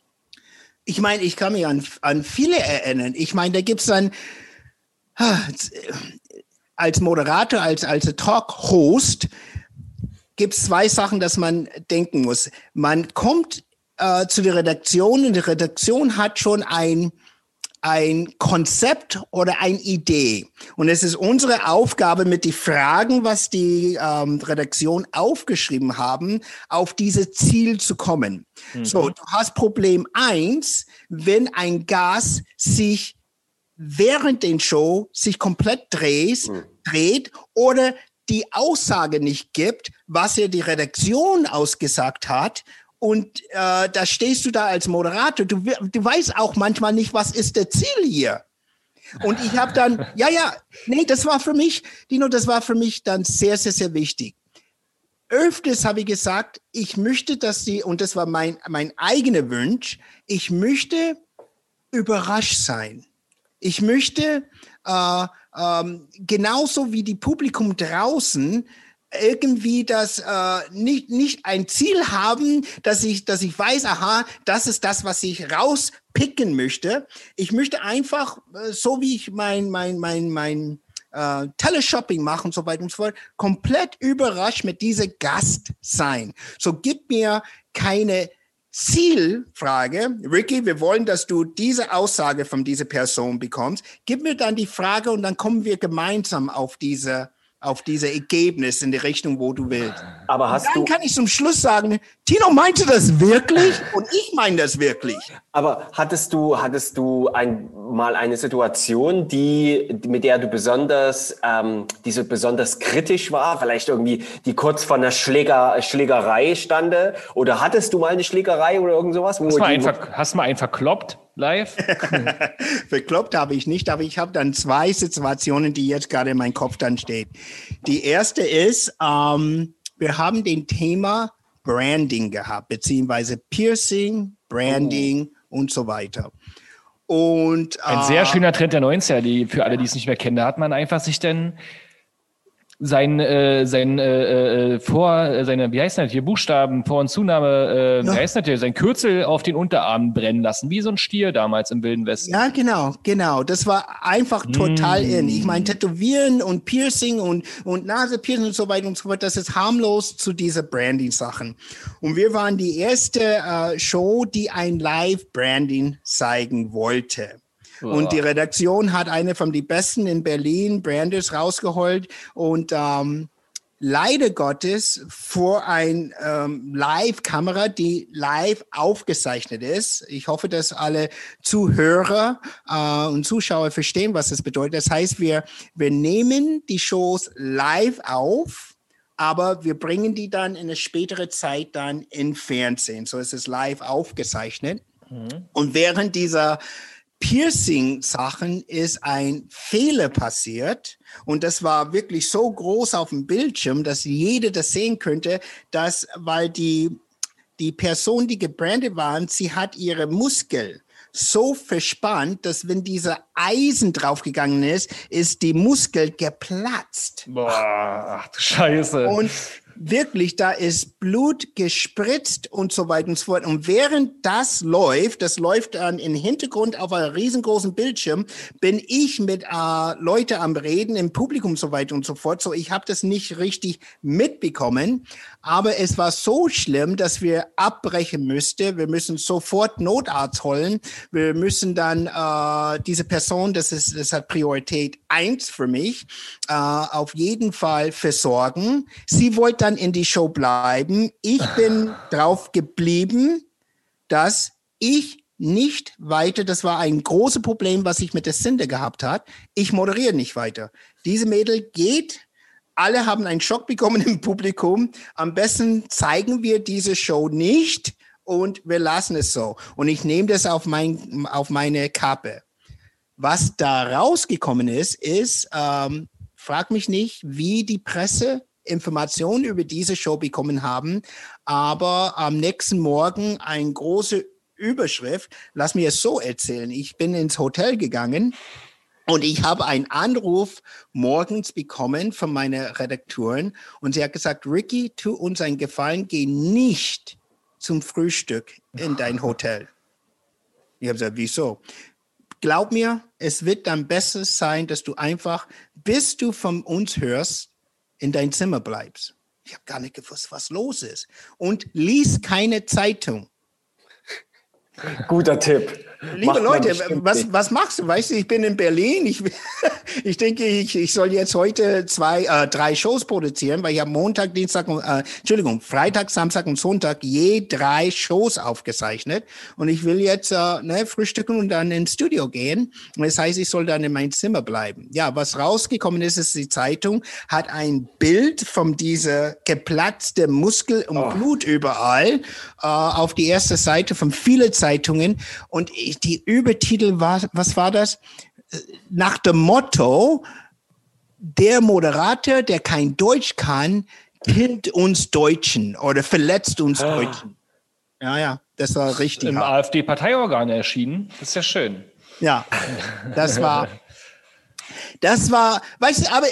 Ich meine, ich kann mich an, an viele erinnern. Ich meine, da gibt's dann ah, als Moderator, als, als Talk-Host, gibt's zwei Sachen, dass man denken muss. Man kommt äh, zu der Redaktion und die Redaktion hat schon ein, ein Konzept oder eine Idee. Und es ist unsere Aufgabe, mit die Fragen, was die ähm, Redaktion aufgeschrieben haben, auf dieses Ziel zu kommen. So, du hast Problem eins, wenn ein Gas sich während den Show sich komplett dreht, dreht oder die Aussage nicht gibt, was ja die Redaktion ausgesagt hat. Und äh, da stehst du da als Moderator. Du, du weißt auch manchmal nicht, was ist der Ziel hier. Und ich habe dann, ja, ja, nee, das war für mich, Dino, das war für mich dann sehr, sehr, sehr wichtig. Öfters habe ich gesagt, ich möchte, dass sie, und das war mein, mein eigener Wunsch, ich möchte überrascht sein. Ich möchte äh, ähm, genauso wie die Publikum draußen irgendwie das äh, nicht nicht ein Ziel haben, dass ich dass ich weiß, aha, das ist das, was ich rauspicken möchte. Ich möchte einfach äh, so wie ich mein mein mein mein äh, Teleshopping mache und so weiter und so fort, komplett überrascht mit dieser Gast sein. So gib mir keine Zielfrage. Ricky, wir wollen, dass du diese Aussage von dieser Person bekommst. Gib mir dann die Frage und dann kommen wir gemeinsam auf diese, auf diese Ergebnis in die Richtung, wo du willst. Aber hast Dann du, kann ich zum Schluss sagen, Tino meinte das wirklich und ich meine das wirklich. aber hattest du, hattest du ein, mal eine Situation, die, mit der du besonders, ähm, die so besonders kritisch war? Vielleicht irgendwie, die kurz vor einer Schläger, Schlägerei stande? Oder hattest du mal eine Schlägerei oder irgend sowas? Hast du mal einen, hast du mal einen verkloppt live? Verkloppt habe ich nicht, aber ich habe dann zwei Situationen, die jetzt gerade in meinem Kopf dann steht. Die erste ist, ähm, wir haben den Thema Branding gehabt, beziehungsweise Piercing, Branding und so weiter. Und Ein äh, sehr schöner Trend der 90er, die, für alle, die es nicht mehr kennen. Da hat man einfach sich dann sein, äh, sein äh, äh, Vor, äh, seine, wie heißt das hier, Buchstaben, Vor- und Zunahme, äh, Ja. wie heißt das hier, sein Kürzel auf den Unterarm brennen lassen, wie so ein Stier damals im Wilden Westen. Ja, genau, genau. Das war einfach total Mm. in. Ich meine, Tätowieren und Piercing und, und Nasepiercing und so weiter und so fort, das ist harmlos zu dieser Branding-Sachen. Und wir waren die erste äh, Show, die ein Live-Branding zeigen wollte. Und die Redaktion hat eine von die besten in Berlin, Branders, rausgeholt. Und ähm, leider Gottes vor ein ähm, Live-Kamera, die live aufgezeichnet ist. Ich hoffe, dass alle Zuhörer äh, und Zuschauer verstehen, was das bedeutet. Das heißt, wir, wir nehmen die Shows live auf, aber wir bringen die dann in eine spätere Zeit dann in Fernsehen. So ist es live aufgezeichnet. Mhm. Und während dieser Piercing-Sachen ist ein Fehler passiert und das war wirklich so groß auf dem Bildschirm, dass jeder das sehen könnte, dass, weil die, die Person, die gebrandet waren, sie hat ihre Muskel so verspannt, dass wenn dieser Eisen draufgegangen ist, ist die Muskel geplatzt. Boah, ach du Scheiße. Und wirklich, da ist Blut gespritzt und so weiter und so fort. Und während das läuft, das läuft dann im Hintergrund auf einem riesengroßen Bildschirm, bin ich mit äh, Leute am Reden im Publikum so weiter und so fort. So, ich habe das nicht richtig mitbekommen, aber es war so schlimm, dass wir abbrechen müssten. Wir müssen sofort Notarzt holen. Wir müssen dann äh, diese Person, das ist, das hat Priorität eins für mich, äh, auf jeden Fall versorgen. Sie wollte dann in die Show bleiben. Ich bin drauf geblieben, dass ich nicht weiter, das war ein großes Problem, was ich mit der Sinde gehabt hat. Ich moderiere nicht weiter. Diese Mädel geht, alle haben einen Schock bekommen im Publikum. Am besten zeigen wir diese Show nicht und wir lassen es so. Und ich nehme das auf, mein, auf meine Kappe. Was da rausgekommen ist, ist, ähm, frag mich nicht, wie die Presse Informationen über diese Show bekommen haben, aber am nächsten Morgen eine große Überschrift. Lass mir es so erzählen. Ich bin ins Hotel gegangen und ich habe einen Anruf morgens bekommen von meiner Redakteurin und sie hat gesagt, Ricky, tu uns einen Gefallen, geh nicht zum Frühstück in dein Hotel. Ich habe gesagt, wieso? Glaub mir, es wird dann besser sein, dass du einfach, bis du von uns hörst, in dein Zimmer bleibst. Ich habe gar nicht gewusst, was los ist. Und lies keine Zeitung. Guter Tipp. Liebe Leute, was, was machst du? Weißt du, ich bin in Berlin. Ich, ich denke, ich, ich soll jetzt heute zwei, äh, drei Shows produzieren, weil ich habe Montag, Dienstag, und, äh, Entschuldigung, Freitag, Samstag und Sonntag je drei Shows aufgezeichnet. Und ich will jetzt äh, ne, frühstücken und dann ins Studio gehen. Und das heißt, ich soll dann in mein Zimmer bleiben. Ja, was rausgekommen ist, ist, die Zeitung hat ein Bild von dieser geplatzte Muskel und oh. Blut überall äh, auf die erste Seite von vielen Zeitungen. Und ich die Übertitel war, was war das? Nach dem Motto, der Moderator, der kein Deutsch kann, killt uns Deutschen oder verletzt uns ah. Deutschen. Ja, ja, das war richtig. Im AfD-Parteiorgan erschienen. Das ist ja schön. Ja, das war, das war, weißt du, aber äh,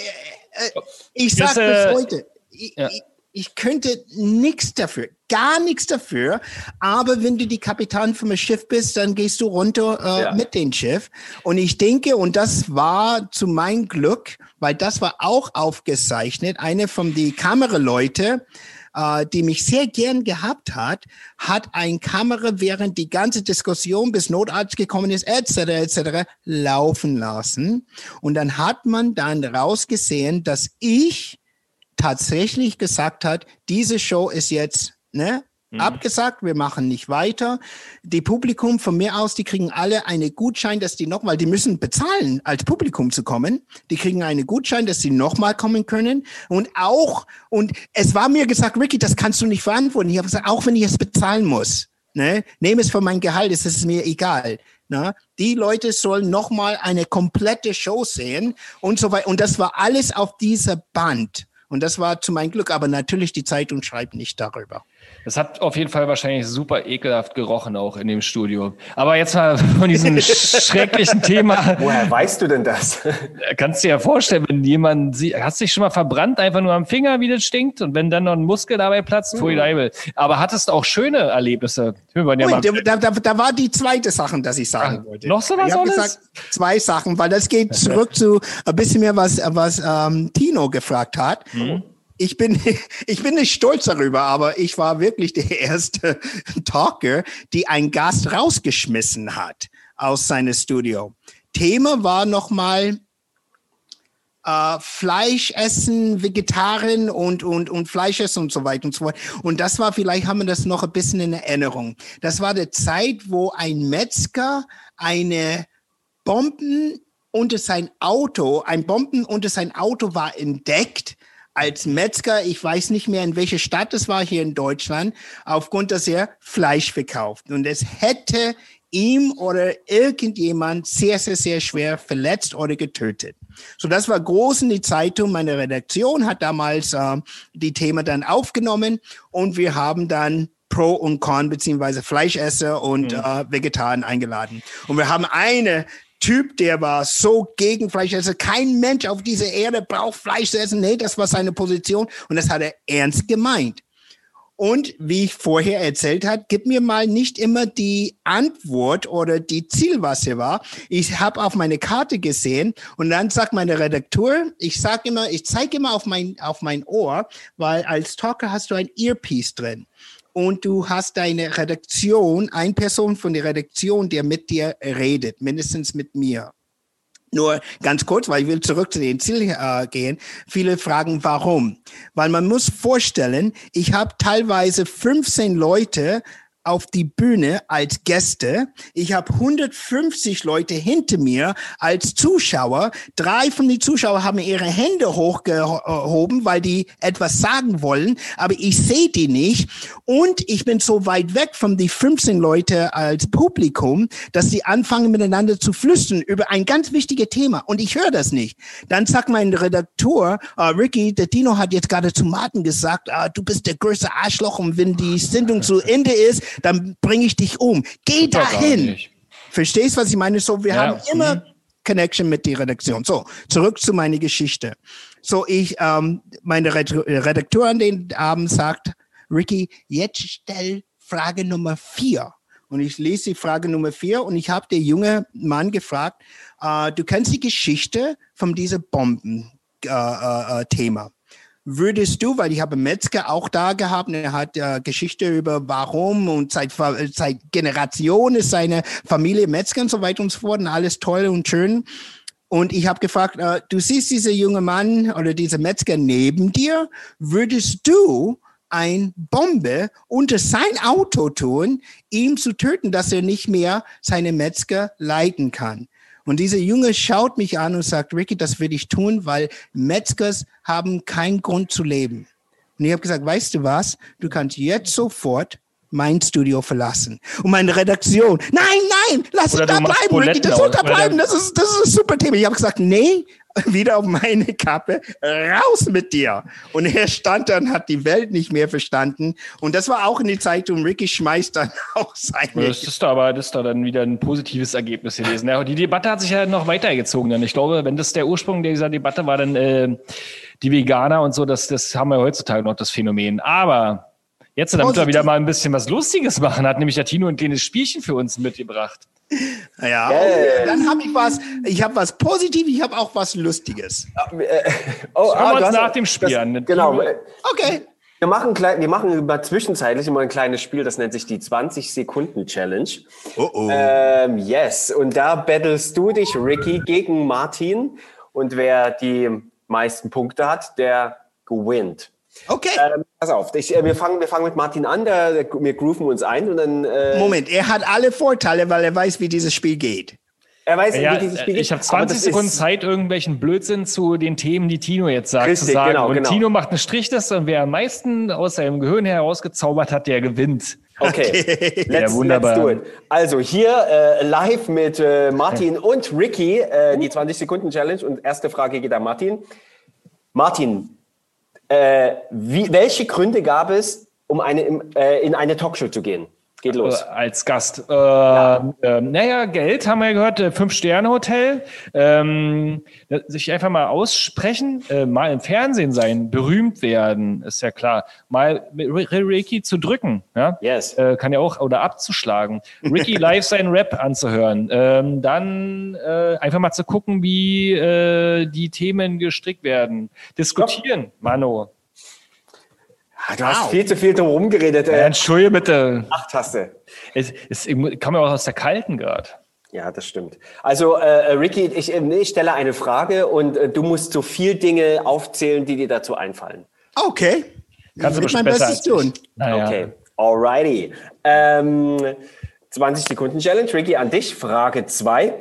äh ich sage bis äh, heute, ich, ja. ich, ich könnte nichts dafür, gar nichts dafür. Aber wenn du die Kapitän vom Schiff bist, dann gehst du runter äh, ja. mit dem Schiff. Und ich denke, und das war zu meinem Glück, weil das war auch aufgezeichnet, eine von die Kameraleute, äh, die mich sehr gern gehabt hat, hat ein Kamera während die ganze Diskussion bis Notarzt gekommen ist, etc., etc., laufen lassen. Und dann hat man dann rausgesehen, dass ich tatsächlich gesagt hat, diese Show ist jetzt ne, mhm. abgesagt, wir machen nicht weiter. Die Publikum von mir aus, die kriegen alle eine Gutschein, dass die nochmal, die müssen bezahlen, als Publikum zu kommen. Die kriegen eine Gutschein, dass sie nochmal kommen können. Und auch, und es war mir gesagt, Ricky, das kannst du nicht verantworten. Ich habe gesagt, auch wenn ich es bezahlen muss, ne, nehme es von meinem Gehalt, ist es mir egal. Na, die Leute sollen nochmal eine komplette Show sehen und so weiter. Und das war alles auf dieser Band. Und das war zu meinem Glück. Aber natürlich, die Zeitung schreibt nicht darüber. Es hat auf jeden Fall wahrscheinlich super ekelhaft gerochen auch in dem Studio. Aber jetzt mal von diesem schrecklichen Thema. Woher weißt du denn das? Kannst du dir ja vorstellen, wenn jemand sieht, hast dich schon mal verbrannt, einfach nur am Finger, wie das stinkt und wenn dann noch ein Muskel dabei platzt, mhm. pfui Leibel. Aber hattest auch schöne Erlebnisse? Ja Ui, da, da, da, war die zweite Sache, dass ich sagen Ach, wollte. Noch so was Ich habe gesagt, zwei Sachen, weil das geht zurück zu ein bisschen mehr, was, was ähm, Tino gefragt hat. Mhm ich bin, ich bin nicht stolz darüber, aber ich war wirklich der erste Talker, die einen Gast rausgeschmissen hat aus seinem Studio. Thema war nochmal, äh, Fleisch essen, Vegetarier und, und, und Fleisch essen und so weiter und so fort. Und das war, vielleicht haben wir das noch ein bisschen in Erinnerung. Das war die Zeit, wo ein Metzger eine Bomben unter sein Auto, ein Bomben unter sein Auto war entdeckt als Metzger, ich weiß nicht mehr, in welche Stadt es war hier in Deutschland, aufgrund, dass er Fleisch verkauft. Und es hätte ihm oder irgendjemand sehr, sehr, sehr schwer verletzt oder getötet. So, das war groß in die Zeitung. Meine Redaktion hat damals äh, die Themen dann aufgenommen und wir haben dann Pro und Con beziehungsweise Fleischesser und mhm. äh, Vegetarier eingeladen. Und wir haben eine Typ, der war so gegen Fleischesser. Kein Mensch auf dieser Erde braucht Fleisch zu essen. Nee, das war seine Position und das hat er ernst gemeint. Und wie ich vorher erzählt hat, gib mir mal nicht immer die Antwort oder die Ziel, was hier war. Ich habe auf meine Karte gesehen und dann sagt meine Redakteur, ich sag immer, ich zeige immer auf mein auf mein Ohr, weil als Talker hast du ein Earpiece drin und du hast deine Redaktion, ein Person von der Redaktion, der mit dir redet, mindestens mit mir. Nur ganz kurz, weil ich will zurück zu den Ziel äh, gehen. Viele fragen, warum? Weil man muss vorstellen, ich habe teilweise 15 Leute auf die Bühne als Gäste. Ich habe 150 Leute hinter mir als Zuschauer. Drei von den Zuschauern haben ihre Hände hochgehoben, weil die etwas sagen wollen, aber ich sehe die nicht. Und ich bin so weit weg von die 15 Leute als Publikum, dass sie anfangen miteinander zu flüstern über ein ganz wichtiges Thema. Und ich höre das nicht. Dann sagt mein Redakteur, uh, Ricky, der Dino hat jetzt gerade zu Martin gesagt, uh, du bist der größte Arschloch und wenn die Sendung zu Ende ist, dann bringe ich dich um. Geh dahin. Verstehst, was ich meine? So, wir ja. haben immer mhm. Connection mit der Redaktion. So, zurück zu meiner Geschichte. So, ich, ähm, meine Redakteur an den Abend sagt, Ricky, jetzt stell Frage Nummer vier. Und ich lese die Frage Nummer vier und ich habe den jungen Mann gefragt, äh, du kennst die Geschichte von diesem Bomben-Thema. Äh, äh, würdest du, weil ich habe Metzger auch da gehabt, er hat äh, Geschichte über warum und seit, seit Generationen ist seine Familie Metzger und so weiter und so fort und alles toll und schön. Und ich habe gefragt, äh, du siehst dieser junge Mann oder dieser Metzger neben dir, würdest du ein Bombe unter sein Auto tun, ihm zu töten, dass er nicht mehr seine Metzger leiten kann? Und dieser Junge schaut mich an und sagt, Ricky, das will ich tun, weil Metzgers haben keinen Grund zu leben. Und ich habe gesagt, weißt du was? Du kannst jetzt sofort mein Studio verlassen. Und meine Redaktion, nein, nein, lass es da bleiben, Ricky, das soll da bleiben, das ist, das ist ein super Thema. Ich habe gesagt, nee, wieder auf meine Kappe, raus mit dir. Und er stand dann, hat die Welt nicht mehr verstanden. Und das war auch in die Zeitung, Ricky schmeißt dann auch seine. Das ist doch aber, das ist doch dann wieder ein positives Ergebnis gewesen. Ja, die Debatte hat sich ja noch weitergezogen. Dann. Ich glaube, wenn das der Ursprung dieser Debatte war, dann äh, die Veganer und so, das, das haben wir heutzutage noch das Phänomen. Aber Jetzt, damit wir wieder mal ein bisschen was Lustiges machen, hat nämlich der Tino ein kleines Spielchen für uns mitgebracht. Ja, yeah. dann habe ich was, ich habe was Positives, ich habe auch was Lustiges. Äh, oh, ah, wir uns nach dem Spiel an. Genau. Okay. Wir machen, klein, wir machen mal zwischenzeitlich immer ein kleines Spiel, das nennt sich die 20-Sekunden-Challenge. Oh oh. Ähm, yes, und da battlest du dich, Ricky, gegen Martin. Und wer die meisten Punkte hat, der gewinnt. Okay. Ähm, pass auf, ich, äh, wir, fangen, wir fangen mit Martin an, der, der, wir grooven uns ein und dann. Äh, Moment, er hat alle Vorteile, weil er weiß, wie dieses Spiel geht. Er weiß, ja, wie dieses Spiel geht. Ich habe 20 Sekunden Zeit, irgendwelchen Blödsinn zu den Themen, die Tino jetzt sagt, richtig, zu sagen. Genau, und genau. Tino macht einen Strichliste und wer am meisten aus seinem Gehirn herausgezaubert hat, der gewinnt. Okay, okay. Let's, ja, wunderbar. let's do it. Also hier äh, live mit äh, Martin und Ricky, äh, die 20 Sekunden Challenge. Und erste Frage geht an Martin. Martin, äh, wie, welche Gründe gab es, um eine, äh, in eine Talkshow zu gehen? Geht los. Äh, als Gast. Äh, ja. äh, naja, Geld haben wir ja gehört, äh, Fünf-Sterne-Hotel. Ähm, sich einfach mal aussprechen, äh, mal im Fernsehen sein, berühmt werden, ist ja klar. Mal Ricky zu drücken, ja? Yes. Äh, kann ja auch, oder abzuschlagen. Ricky live seinen Rap anzuhören. Ähm, dann einfach mal zu gucken, wie die Themen gestrickt werden. Diskutieren, Mano. Ah, du hast viel zu viel drum geredet. Ja, Entschuldige bitte. Ach, Taste. Es, es kam ja auch aus der kalten gerade. Ja, das stimmt. Also, äh, Ricky, ich, äh, ich stelle eine Frage und äh, du musst so viel Dinge aufzählen, die dir dazu einfallen. Okay. Kannst du ich mein besser Bestes als ich. tun. Naja. Okay, alrighty. Ähm, 20 Sekunden Challenge. Ricky, an dich. Frage 2.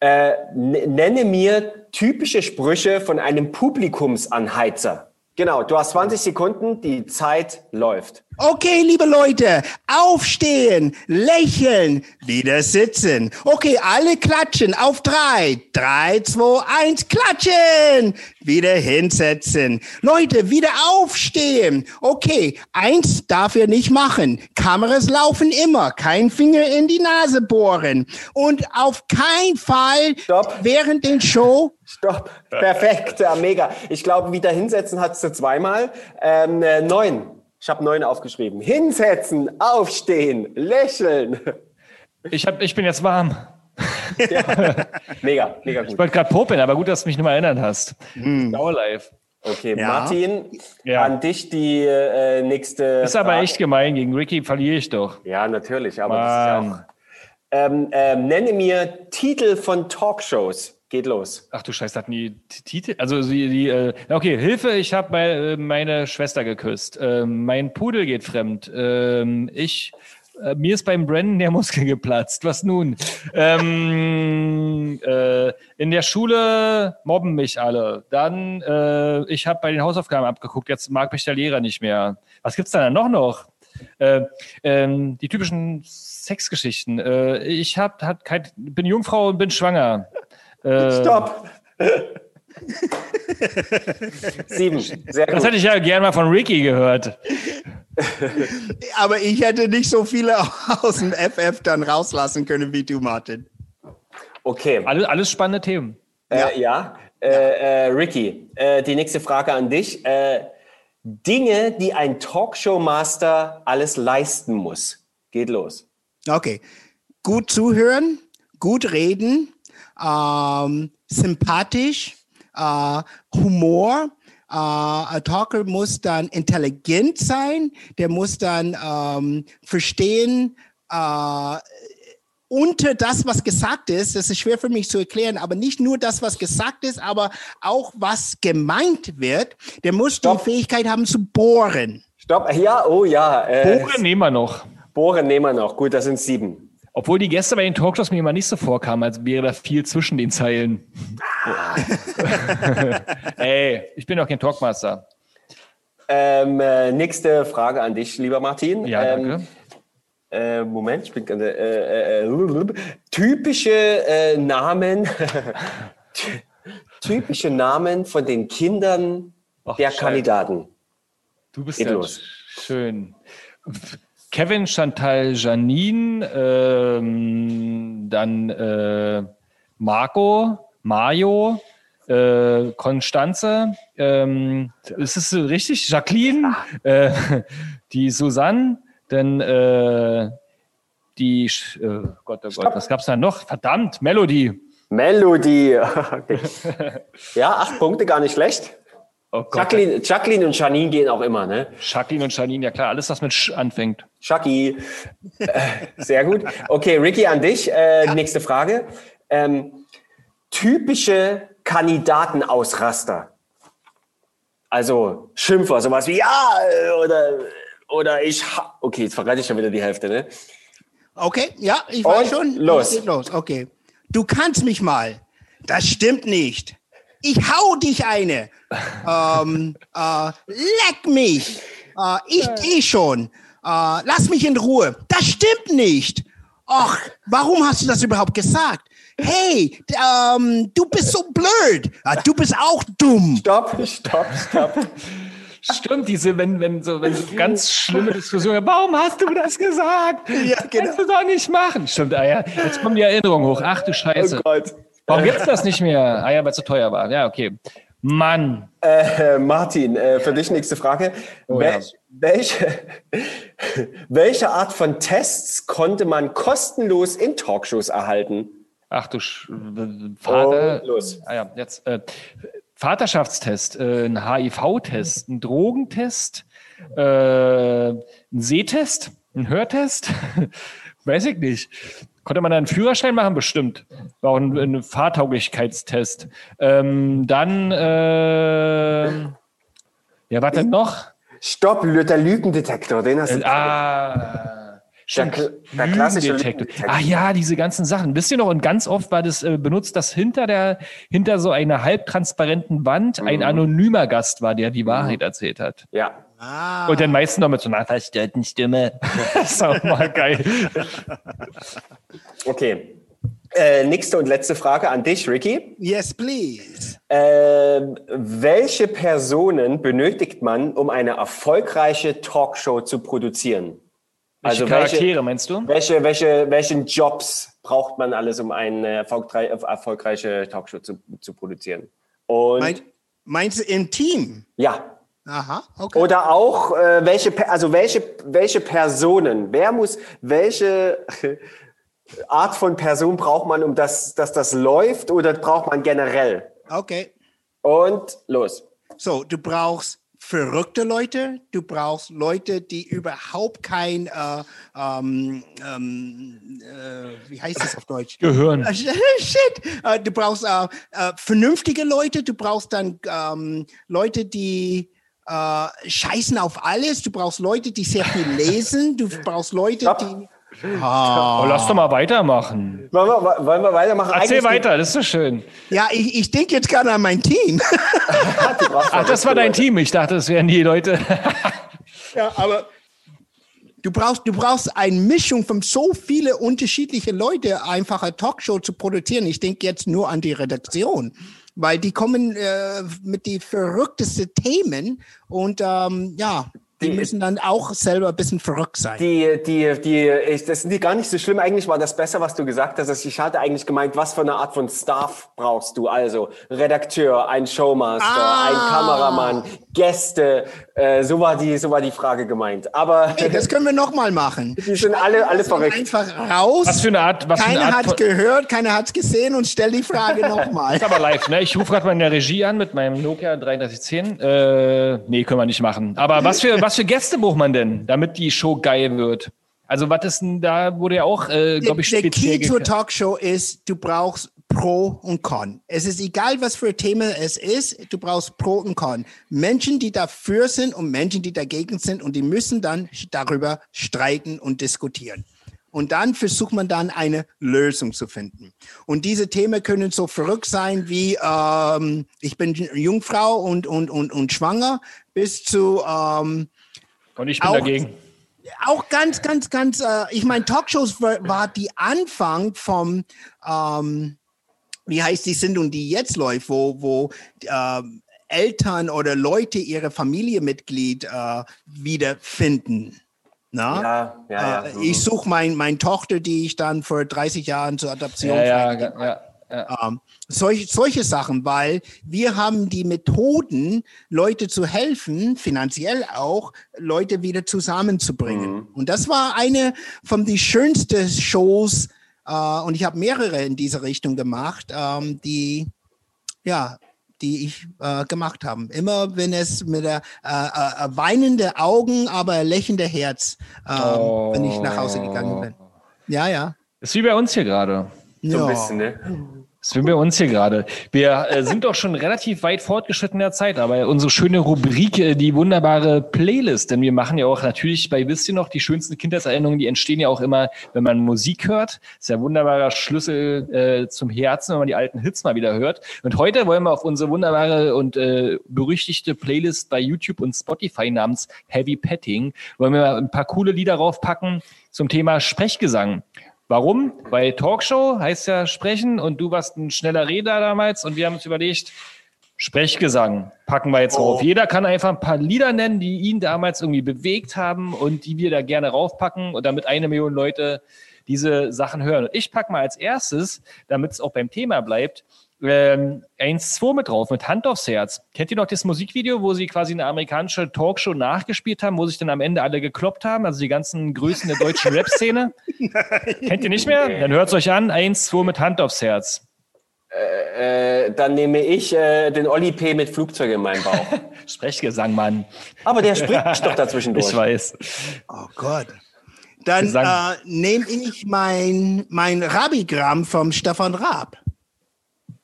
Äh, nenne mir typische Sprüche von einem Publikumsanheizer. Genau, du hast 20 Sekunden, die Zeit läuft. Okay, liebe Leute, aufstehen, lächeln, wieder sitzen. Okay, alle klatschen auf drei. Drei, zwei, eins, klatschen. Wieder hinsetzen. Leute, wieder aufstehen. Okay, eins darf ihr nicht machen. Kameras laufen immer. Kein Finger in die Nase bohren. Und auf keinen Fall Stopp. während den Show Stopp. Perfekt, ja, mega. Ich glaube, wieder hinsetzen hast du zweimal. Ähm, äh, neun. Ich habe neun aufgeschrieben. Hinsetzen, aufstehen, lächeln. Ich, hab, ich bin jetzt warm. Mega, mega Ich gut. wollte gerade popeln, aber gut, dass du mich nochmal erinnert hast. Dauerlive. Okay, Ja. Martin, Ja. an dich die äh, nächste. Ist aber Frage. echt gemein. Gegen Ricky verliere ich doch. Ja, natürlich, aber Mann. das ist ja auch. Ähm, ähm, nenne mir Titel von Talkshows. Geht los. Ach du Scheiße, hatten die Titel? Also die, die äh, okay, Hilfe, ich habe meine, meine Schwester geküsst. Ähm, mein Pudel geht fremd. Ähm, ich, äh, mir ist beim Brennen der Muskel geplatzt. Was nun? ähm, äh, in der Schule mobben mich alle. Dann, äh, ich habe bei den Hausaufgaben abgeguckt. Jetzt mag mich der Lehrer nicht mehr. Was gibt's da noch noch? Äh, ähm, die typischen Sexgeschichten. Äh, ich hab, hat kein, bin Jungfrau und bin schwanger. Äh, Stopp! Sieben. Sehr Das gut. hätte ich ja gern mal von Ricky gehört. Aber ich hätte nicht so viele aus dem FF dann rauslassen können wie du, Martin. Okay. Alles, alles spannende Themen. Äh, ja. Äh, äh, Ricky, äh, die nächste Frage an dich. Äh, Dinge, die ein Talkshow-Master alles leisten muss. Geht los. Okay. Gut zuhören, gut reden, ähm, sympathisch, äh, Humor. Äh, ein Talker muss dann intelligent sein, der muss dann ähm, verstehen, äh, unter das, was gesagt ist, das ist schwer für mich zu erklären, aber nicht nur das, was gesagt ist, aber auch was gemeint wird, der muss Stopp. die Fähigkeit haben zu bohren. Stopp. Ja, oh ja. Äh, Bohren nehmen wir noch. Bohren nehmen wir noch. Gut, das sind sieben. Obwohl die Gäste bei den Talkshows mir immer nicht so vorkamen, als wäre da viel zwischen den Zeilen. Ey, ich bin doch kein Talkmaster. Ähm, äh, nächste Frage an dich, lieber Martin. Ja, ähm, danke. Äh, Moment, ich bin äh, äh, äh, typische äh, Namen, typische Namen von den Kindern Ach, der Scheiße. Kandidaten. Du bist Geht ja los. schön. Kevin, Chantal, Janine, ähm, dann äh, Marco, Mario, äh, Konstanze, ähm, ist es richtig? Jacqueline, äh, die Susanne, dann äh, die, äh, Gott, oh Gott, was gab's da noch? Verdammt, Melody. Melodie. Okay. ja, acht Punkte, gar nicht schlecht. Oh. Jacqueline, Jacqueline und Janine gehen auch immer, ne? Jacqueline und Janine, ja klar, alles, was mit Sch anfängt. Chucky. Äh, Sehr gut. Okay, Ricky, an dich. Äh, Nächste Frage. Ähm, typische Kandidatenausraster. Also Schimpfer, sowas wie ja äh, oder, oder ich. ha- Okay, jetzt verrate ich schon wieder die Hälfte, ne? Okay, ja, ich weiß Und schon. los. Los, okay. Du kannst mich mal. Das stimmt nicht. Ich hau dich eine. ähm, äh, leck mich. Äh, ich geh schon. Äh, lass mich in Ruhe. Das stimmt nicht. Och, warum hast du das überhaupt gesagt? Hey, ähm, du bist so blöd. Ah, du bist auch dumm. Stopp, stopp, stopp. Stimmt, diese, wenn, wenn so, wenn so ganz schlimme Diskussionen, warum hast du das gesagt? Ja, genau. Kannst du doch nicht machen. Stimmt, ah ja, jetzt kommen die Erinnerungen hoch. Ach du Scheiße. Oh Gott. Warum gibt's das nicht mehr? Ah ja, weil es zu teuer war. Ja, okay. Mann. Äh, Martin, äh, für dich nächste Frage. Oh, ja. Welch, welche, welche Art von Tests konnte man kostenlos in Talkshows erhalten? Ach du Sch Vater. Und los. Ah ja, jetzt. Äh, Vaterschaftstest, äh, ein HIV-Test, ein Drogentest, äh, ein Sehtest, ein Hörtest, weiß ich nicht. Konnte man da einen Führerschein machen? Bestimmt. War auch ein, ein Fahrtauglichkeitstest. Ähm, dann, äh, ja, was denn noch? Stopp, der Lügendetektor, den hast du. Äh, ah, der, stimmt. der klassische Lügendetektor. Ah ja, diese ganzen Sachen. Wisst ihr noch, und ganz oft war das äh, benutzt, dass hinter der, hinter so einer halbtransparenten Wand ein anonymer Gast war, der die Wahrheit erzählt hat. Ja. Ah, Und den meisten noch mit so einer verstörten Stimme. das ist auch mal geil. Okay. Äh, nächste und letzte Frage an dich, Ricky. yes, please. Ähm, welche Personen benötigt man, um eine erfolgreiche Talkshow zu produzieren? Welche Also Charaktere, welche- meinst du? Welche, welche, welchen Jobs braucht man alles, um eine erfolgreich, erfolgreiche Talkshow zu, zu produzieren? Und Mein, meinst du im Team? ja. Aha, okay. Oder auch äh, welche, also welche, welche Personen, wer muss, welche Art von Person braucht man, um das, dass das läuft oder braucht man generell? okay. Und los. So, du brauchst verrückte Leute, du brauchst Leute, die überhaupt kein, äh, ähm, ähm, äh, wie heißt das auf Deutsch? Gehirn. Äh, Shit! Äh, Du brauchst äh, äh, vernünftige Leute, du brauchst dann ähm, Leute, die äh, scheißen auf alles, du brauchst Leute, die sehr viel lesen, du brauchst Leute, Stopp. die. Oh, lass doch mal weitermachen. Wollen wir, wollen wir weitermachen? Erzähl Eigentlich- weiter, das ist so schön. Ja, ich, ich denke jetzt gerade an mein Team. Ach, das war dein Team. Ich dachte, das wären die Leute. Ja, aber du brauchst, du brauchst eine Mischung von so viele unterschiedliche Leute, einfach eine Talkshow zu produzieren. Ich denke jetzt nur an die Redaktion, weil die kommen äh, mit die verrücktesten Themen und ähm, ja, die, Die- müssen dann auch selber ein bisschen verrückt sein. Die, die, die, ich, das sind die gar nicht so schlimm. Eigentlich war das besser, was du gesagt hast. Ich hatte eigentlich gemeint, was für eine Art von Staff brauchst du? Also Redakteur, ein Showmaster, Ah. ein Kameramann, Gäste. Äh, so war die, so war die Frage gemeint. Aber hey, das können wir nochmal machen. die sind alle, alle verrückt. Einfach raus. Was für eine Art, was für eine keiner Art hat gehört, keiner hat gesehen und stell die Frage nochmal. ist aber live, ne? Ich rufe gerade mal in der Regie an mit meinem Nokia 3310. Äh, nee, können wir nicht machen. Aber was für, was für Gäste braucht man denn, damit die Show geil wird? Also, was ist denn da, wurde ja auch, äh, glaube ich, der speziell Key zur geklärt. Talkshow ist, du brauchst Pro und Con. Es ist egal, was für ein Thema es ist, du brauchst Pro und Con. Menschen, die dafür sind und Menschen, die dagegen sind und die müssen dann darüber streiten und diskutieren. Und dann versucht man dann eine Lösung zu finden. Und diese Themen können so verrückt sein wie ähm, ich bin Jungfrau und, und, und, und schwanger bis zu ähm, Und ich bin auch- dagegen. auch ganz, ganz, ganz, äh, ich meine, Talkshows war, war die Anfang vom, ähm, wie heißt die Sendung, die jetzt läuft, wo, wo ähm, Eltern oder Leute ihre Familienmitglied äh, wiederfinden. Na? Ja, ja, ja. Äh, ich suche mein, meine Tochter, die ich dann vor 30 Jahren zur Adoption Ja, ja, ja, ja. ähm, solche, solche Sachen, weil wir haben die Methoden, Leute zu helfen, finanziell auch, Leute wieder zusammenzubringen. Und das war eine von die schönsten Shows, äh, und ich habe mehrere in diese Richtung gemacht, ähm, die, ja, die ich äh, gemacht habe. Immer wenn es mit der äh, äh, weinende Augen, aber lächelnde Herz, ähm, wenn ich nach Hause gegangen bin. Ja, ja. Ist wie bei uns hier gerade. So ja. ein bisschen, ne? Das sind wir uns hier gerade. Wir äh, sind doch schon relativ weit fortgeschritten in der Zeit, aber unsere schöne Rubrik, äh, die wunderbare Playlist, denn wir machen ja auch natürlich bei Wisst ihr noch, die schönsten Kindheitserinnerungen, die entstehen ja auch immer, wenn man Musik hört. Das ist ja ein wunderbarer Schlüssel äh, zum Herzen, wenn man die alten Hits mal wieder hört. Und heute wollen wir auf unsere wunderbare und äh, berüchtigte Playlist bei YouTube und Spotify namens Heavy Petting, wollen wir mal ein paar coole Lieder raufpacken zum Thema Sprechgesang. Warum? Weil Talkshow heißt ja sprechen und du warst ein schneller Redner damals und wir haben uns überlegt, Sprechgesang packen wir jetzt rauf. Jeder kann einfach ein paar Lieder nennen, die ihn damals irgendwie bewegt haben und die wir da gerne raufpacken und damit eine Million Leute diese Sachen hören. Und ich packe mal als erstes, damit es auch beim Thema bleibt, ähm, 1-2 mit drauf, mit Hand aufs Herz. Kennt ihr noch das Musikvideo, wo sie quasi eine amerikanische Talkshow nachgespielt haben, wo sich dann am Ende alle gekloppt haben, also die ganzen Größen der deutschen Rap-Szene? Kennt ihr nicht mehr? Dann hört es euch an, 1-2 mit Hand aufs Herz. Äh, dann nehme ich äh, den Olli P. mit Flugzeug in meinem Bauch. Sprechgesang, Mann. Aber der spricht doch dazwischendurch. Ich weiß. Oh Gott. Dann äh, nehme ich mein, mein Rabigramm vom Stefan Raab.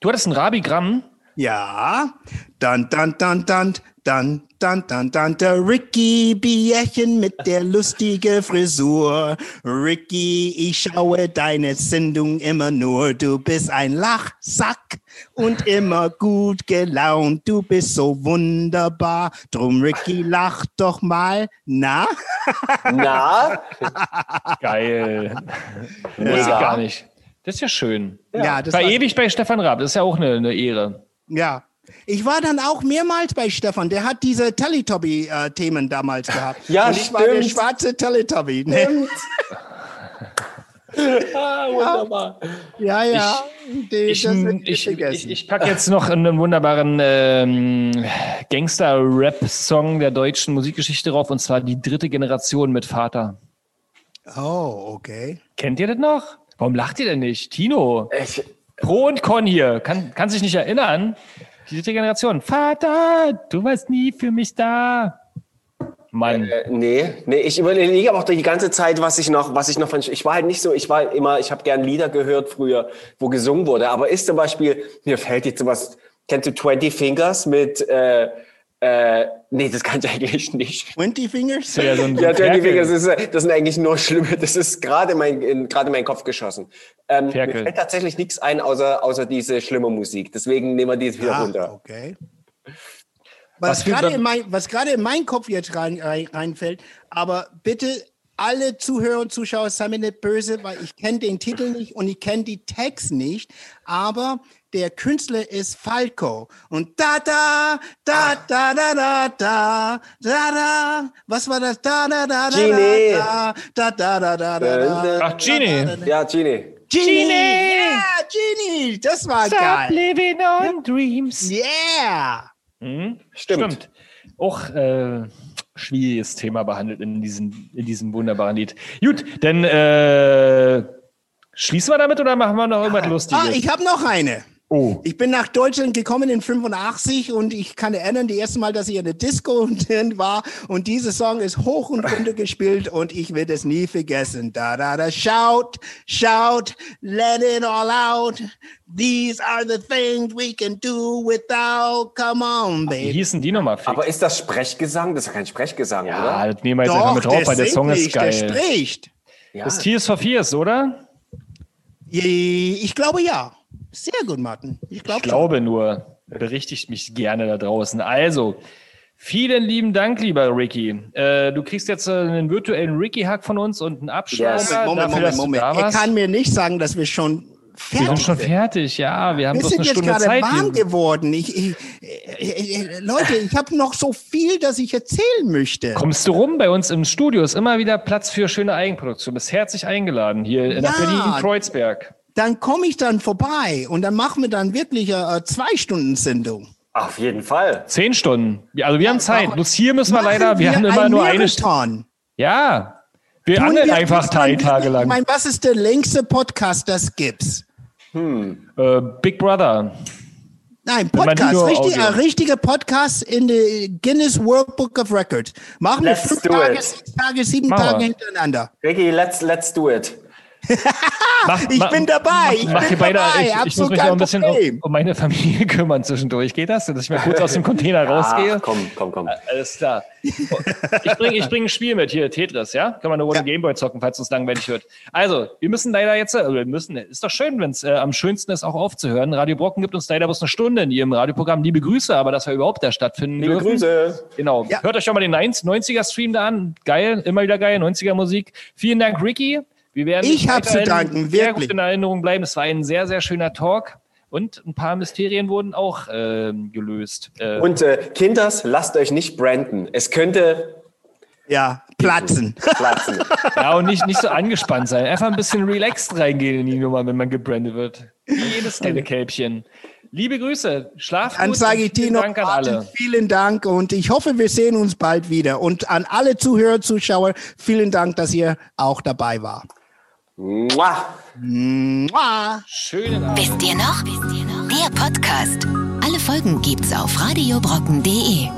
Du hattest ein Rabigramm? Ja, dann, dann, dann, dann, dann, dann, dann, dann, der Ricky Bierchen mit der lustige Frisur. Ricky, ich schaue deine Sendung immer nur. Du bist ein Lachsack und immer gut gelaunt. Du bist so wunderbar. Drum, Ricky, lach doch mal. Na? Na, Geil. Wusste ich gar nicht. Das ist ja schön. Ja, das war, Verewigt bei Stefan Raab, das ist ja auch eine, eine Ehre. ja. Ich war dann auch mehrmals bei Stefan. Der hat diese Teletubby-Themen damals gehabt. Ja, und ich war der stimmt. schwarze Teletubby. Ne? ah, wunderbar. Ja, ja. Die, Ich, wird ich, ich, ich packe jetzt noch einen wunderbaren ähm, Gangster-Rap-Song der deutschen Musikgeschichte drauf, und zwar die dritte Generation mit Vater. oh, okay. Kennt ihr das noch? Warum lacht ihr denn nicht? Tino, Ich, Pro und Con hier, kann, kann sich nicht erinnern. Die dritte Generation. Vater, du warst nie für mich da. Mann. äh, nee, nee, ich überlege aber auch die ganze Zeit, was ich noch, was ich noch von, ich war halt nicht so, ich war immer, ich habe gern Lieder gehört früher, wo gesungen wurde, aber ist zum Beispiel, mir fällt jetzt sowas, kennst du 20 Fingers mit, äh, äh, nee, das kann ich eigentlich nicht. 20 Fingers? Ja, so Ja, 20 Ferkel. Fingers, das, ist, das sind eigentlich nur schlimme, das ist gerade mein, in, gerade in meinen Kopf geschossen. Ähm, mir fällt tatsächlich nichts ein, außer, außer diese schlimme Musik, deswegen nehmen wir die jetzt wieder Ah, runter. okay. Was Was gerade in, mein, was gerade in meinen Kopf jetzt rein, rein, reinfällt, aber bitte alle Zuhörer und Zuschauer, sei mir nicht böse, weil ich kenne den Titel nicht und ich kenne die Text nicht, aber der Künstler ist Falco und da da da da da da da da da was war das da da da da Genie. da da da da da da da Ach, Genie. Ja, Genie. Genie ja Genie das war Stop geil living on dreams. yeah Mhm. Stimmt. Stimmt. Auch äh, schwieriges Thema behandelt in diesem, in diesem wunderbaren Lied. Gut, dann äh, schließen wir damit oder machen wir noch irgendwas Lustiges? ah ich habe noch eine oh. Ich bin nach Deutschland gekommen in 85 und ich kann erinnern, die erste Mal, dass ich in der Disco war und dieser Song ist hoch und runter gespielt und ich werde es nie vergessen. Da da da shout, shout, let it all out. These are the things we can do without. Come on, Wie baby. hießen die nochmal? Aber ist das Sprechgesang? Das ist ja kein Sprechgesang, ja, oder? das nehmen wir jetzt einfach mit drauf, weil der Song ist nicht, der geil. spricht. Ja. Das Tears for Fears, oder? Ich glaube ja. Sehr gut, Martin. Ich, glaub Ich glaube nur. Berichtigt mich gerne da draußen. Also, vielen lieben Dank, lieber Ricky. Äh, du kriegst jetzt äh, einen virtuellen Ricky-Hack von uns und einen Abschlag. Yes. Moment, Moment, dass Moment. Er kann mir nicht sagen, dass wir schon fertig Wir sind schon sind. fertig, ja. Wir haben Wir bloß sind eine jetzt Stunde gerade Zeit. warm Wir- geworden. Ich, ich, äh, äh, Leute, ich habe noch so viel, das ich erzählen möchte. Kommst du rum? Bei uns im Studio ist immer wieder Platz für schöne Eigenproduktion. Bist herzlich eingeladen hier in Ja. Berlin-Kreuzberg. Dann komme ich dann vorbei und dann machen wir dann wirklich eine äh, zwei Stunden Sendung. Auf jeden Fall. Zehn Stunden. Ja, Also wir haben Zeit. Bloß hier müssen wir Machen leider, wir haben immer ein nur eine Stunde. Marathon. Ja. Wir Tun angeln wir einfach drei Tage wirklich? Ich lang. meine, was ist der längste Podcast, das gibt's? Äh, Big Brother. Nein, Podcast. Richtig, ein richtiger Podcast in der Guinness World Book of Records. Machen wir Let's fünf Tage, it. sechs Tage, sieben Machen Tage wir. hintereinander. Ricky, let's, let's do it. Mach, Ich ma- bin dabei. Mach, Ich mach bin ihr beide, dabei. Ich, ich muss mich noch kein ein bisschen um, um meine Familie kümmern zwischendurch. Geht das? Dass ich mal kurz aus dem Container rausgehe? Ach, komm, komm, komm. Alles klar. Ich bringe ich bring ein Spiel mit hier, Tetris, ja? Kann man eine Runde Gameboy zocken, falls es langweilig wird. Also, wir müssen leider jetzt, äh, wir müssen, ist doch schön, wenn es äh, am schönsten ist, auch aufzuhören. Radio Brocken gibt uns leider bloß eine Stunde in ihrem Radioprogramm. Liebe Grüße, aber dass wir überhaupt da stattfinden Liebe dürfen. Grüße. Genau. Ja. Hört euch schon mal den 90er-Stream da an. Geil, immer wieder geil, 90er-Musik. Vielen Dank, Ricky. Wir werden Ich dich hab zu danken, sehr wirklich. gut in Erinnerung bleiben. Es war ein sehr, sehr schöner Talk. Und ein paar Mysterien wurden auch ähm, gelöst. Äh, Und äh, Kinders, lasst euch nicht branden. Es könnte Ja, platzen. platzen. Ja, und nicht, nicht so angespannt sein. Einfach ein bisschen relaxed reingehen in die Nummer, wenn man gebrandet wird. Wie jedes kleine Kälbchen. Liebe Grüße, schlaf Dann gut. sage und ich dir noch, Dank an Martin, alle. vielen Dank und ich hoffe, wir sehen uns bald wieder. Und an alle Zuhörer, Zuschauer, vielen Dank, dass ihr auch dabei war. Mua. Mua. Schönen Abend. Wisst ihr noch? Der Podcast. Alle Folgen gibt's auf radiobrocken.de.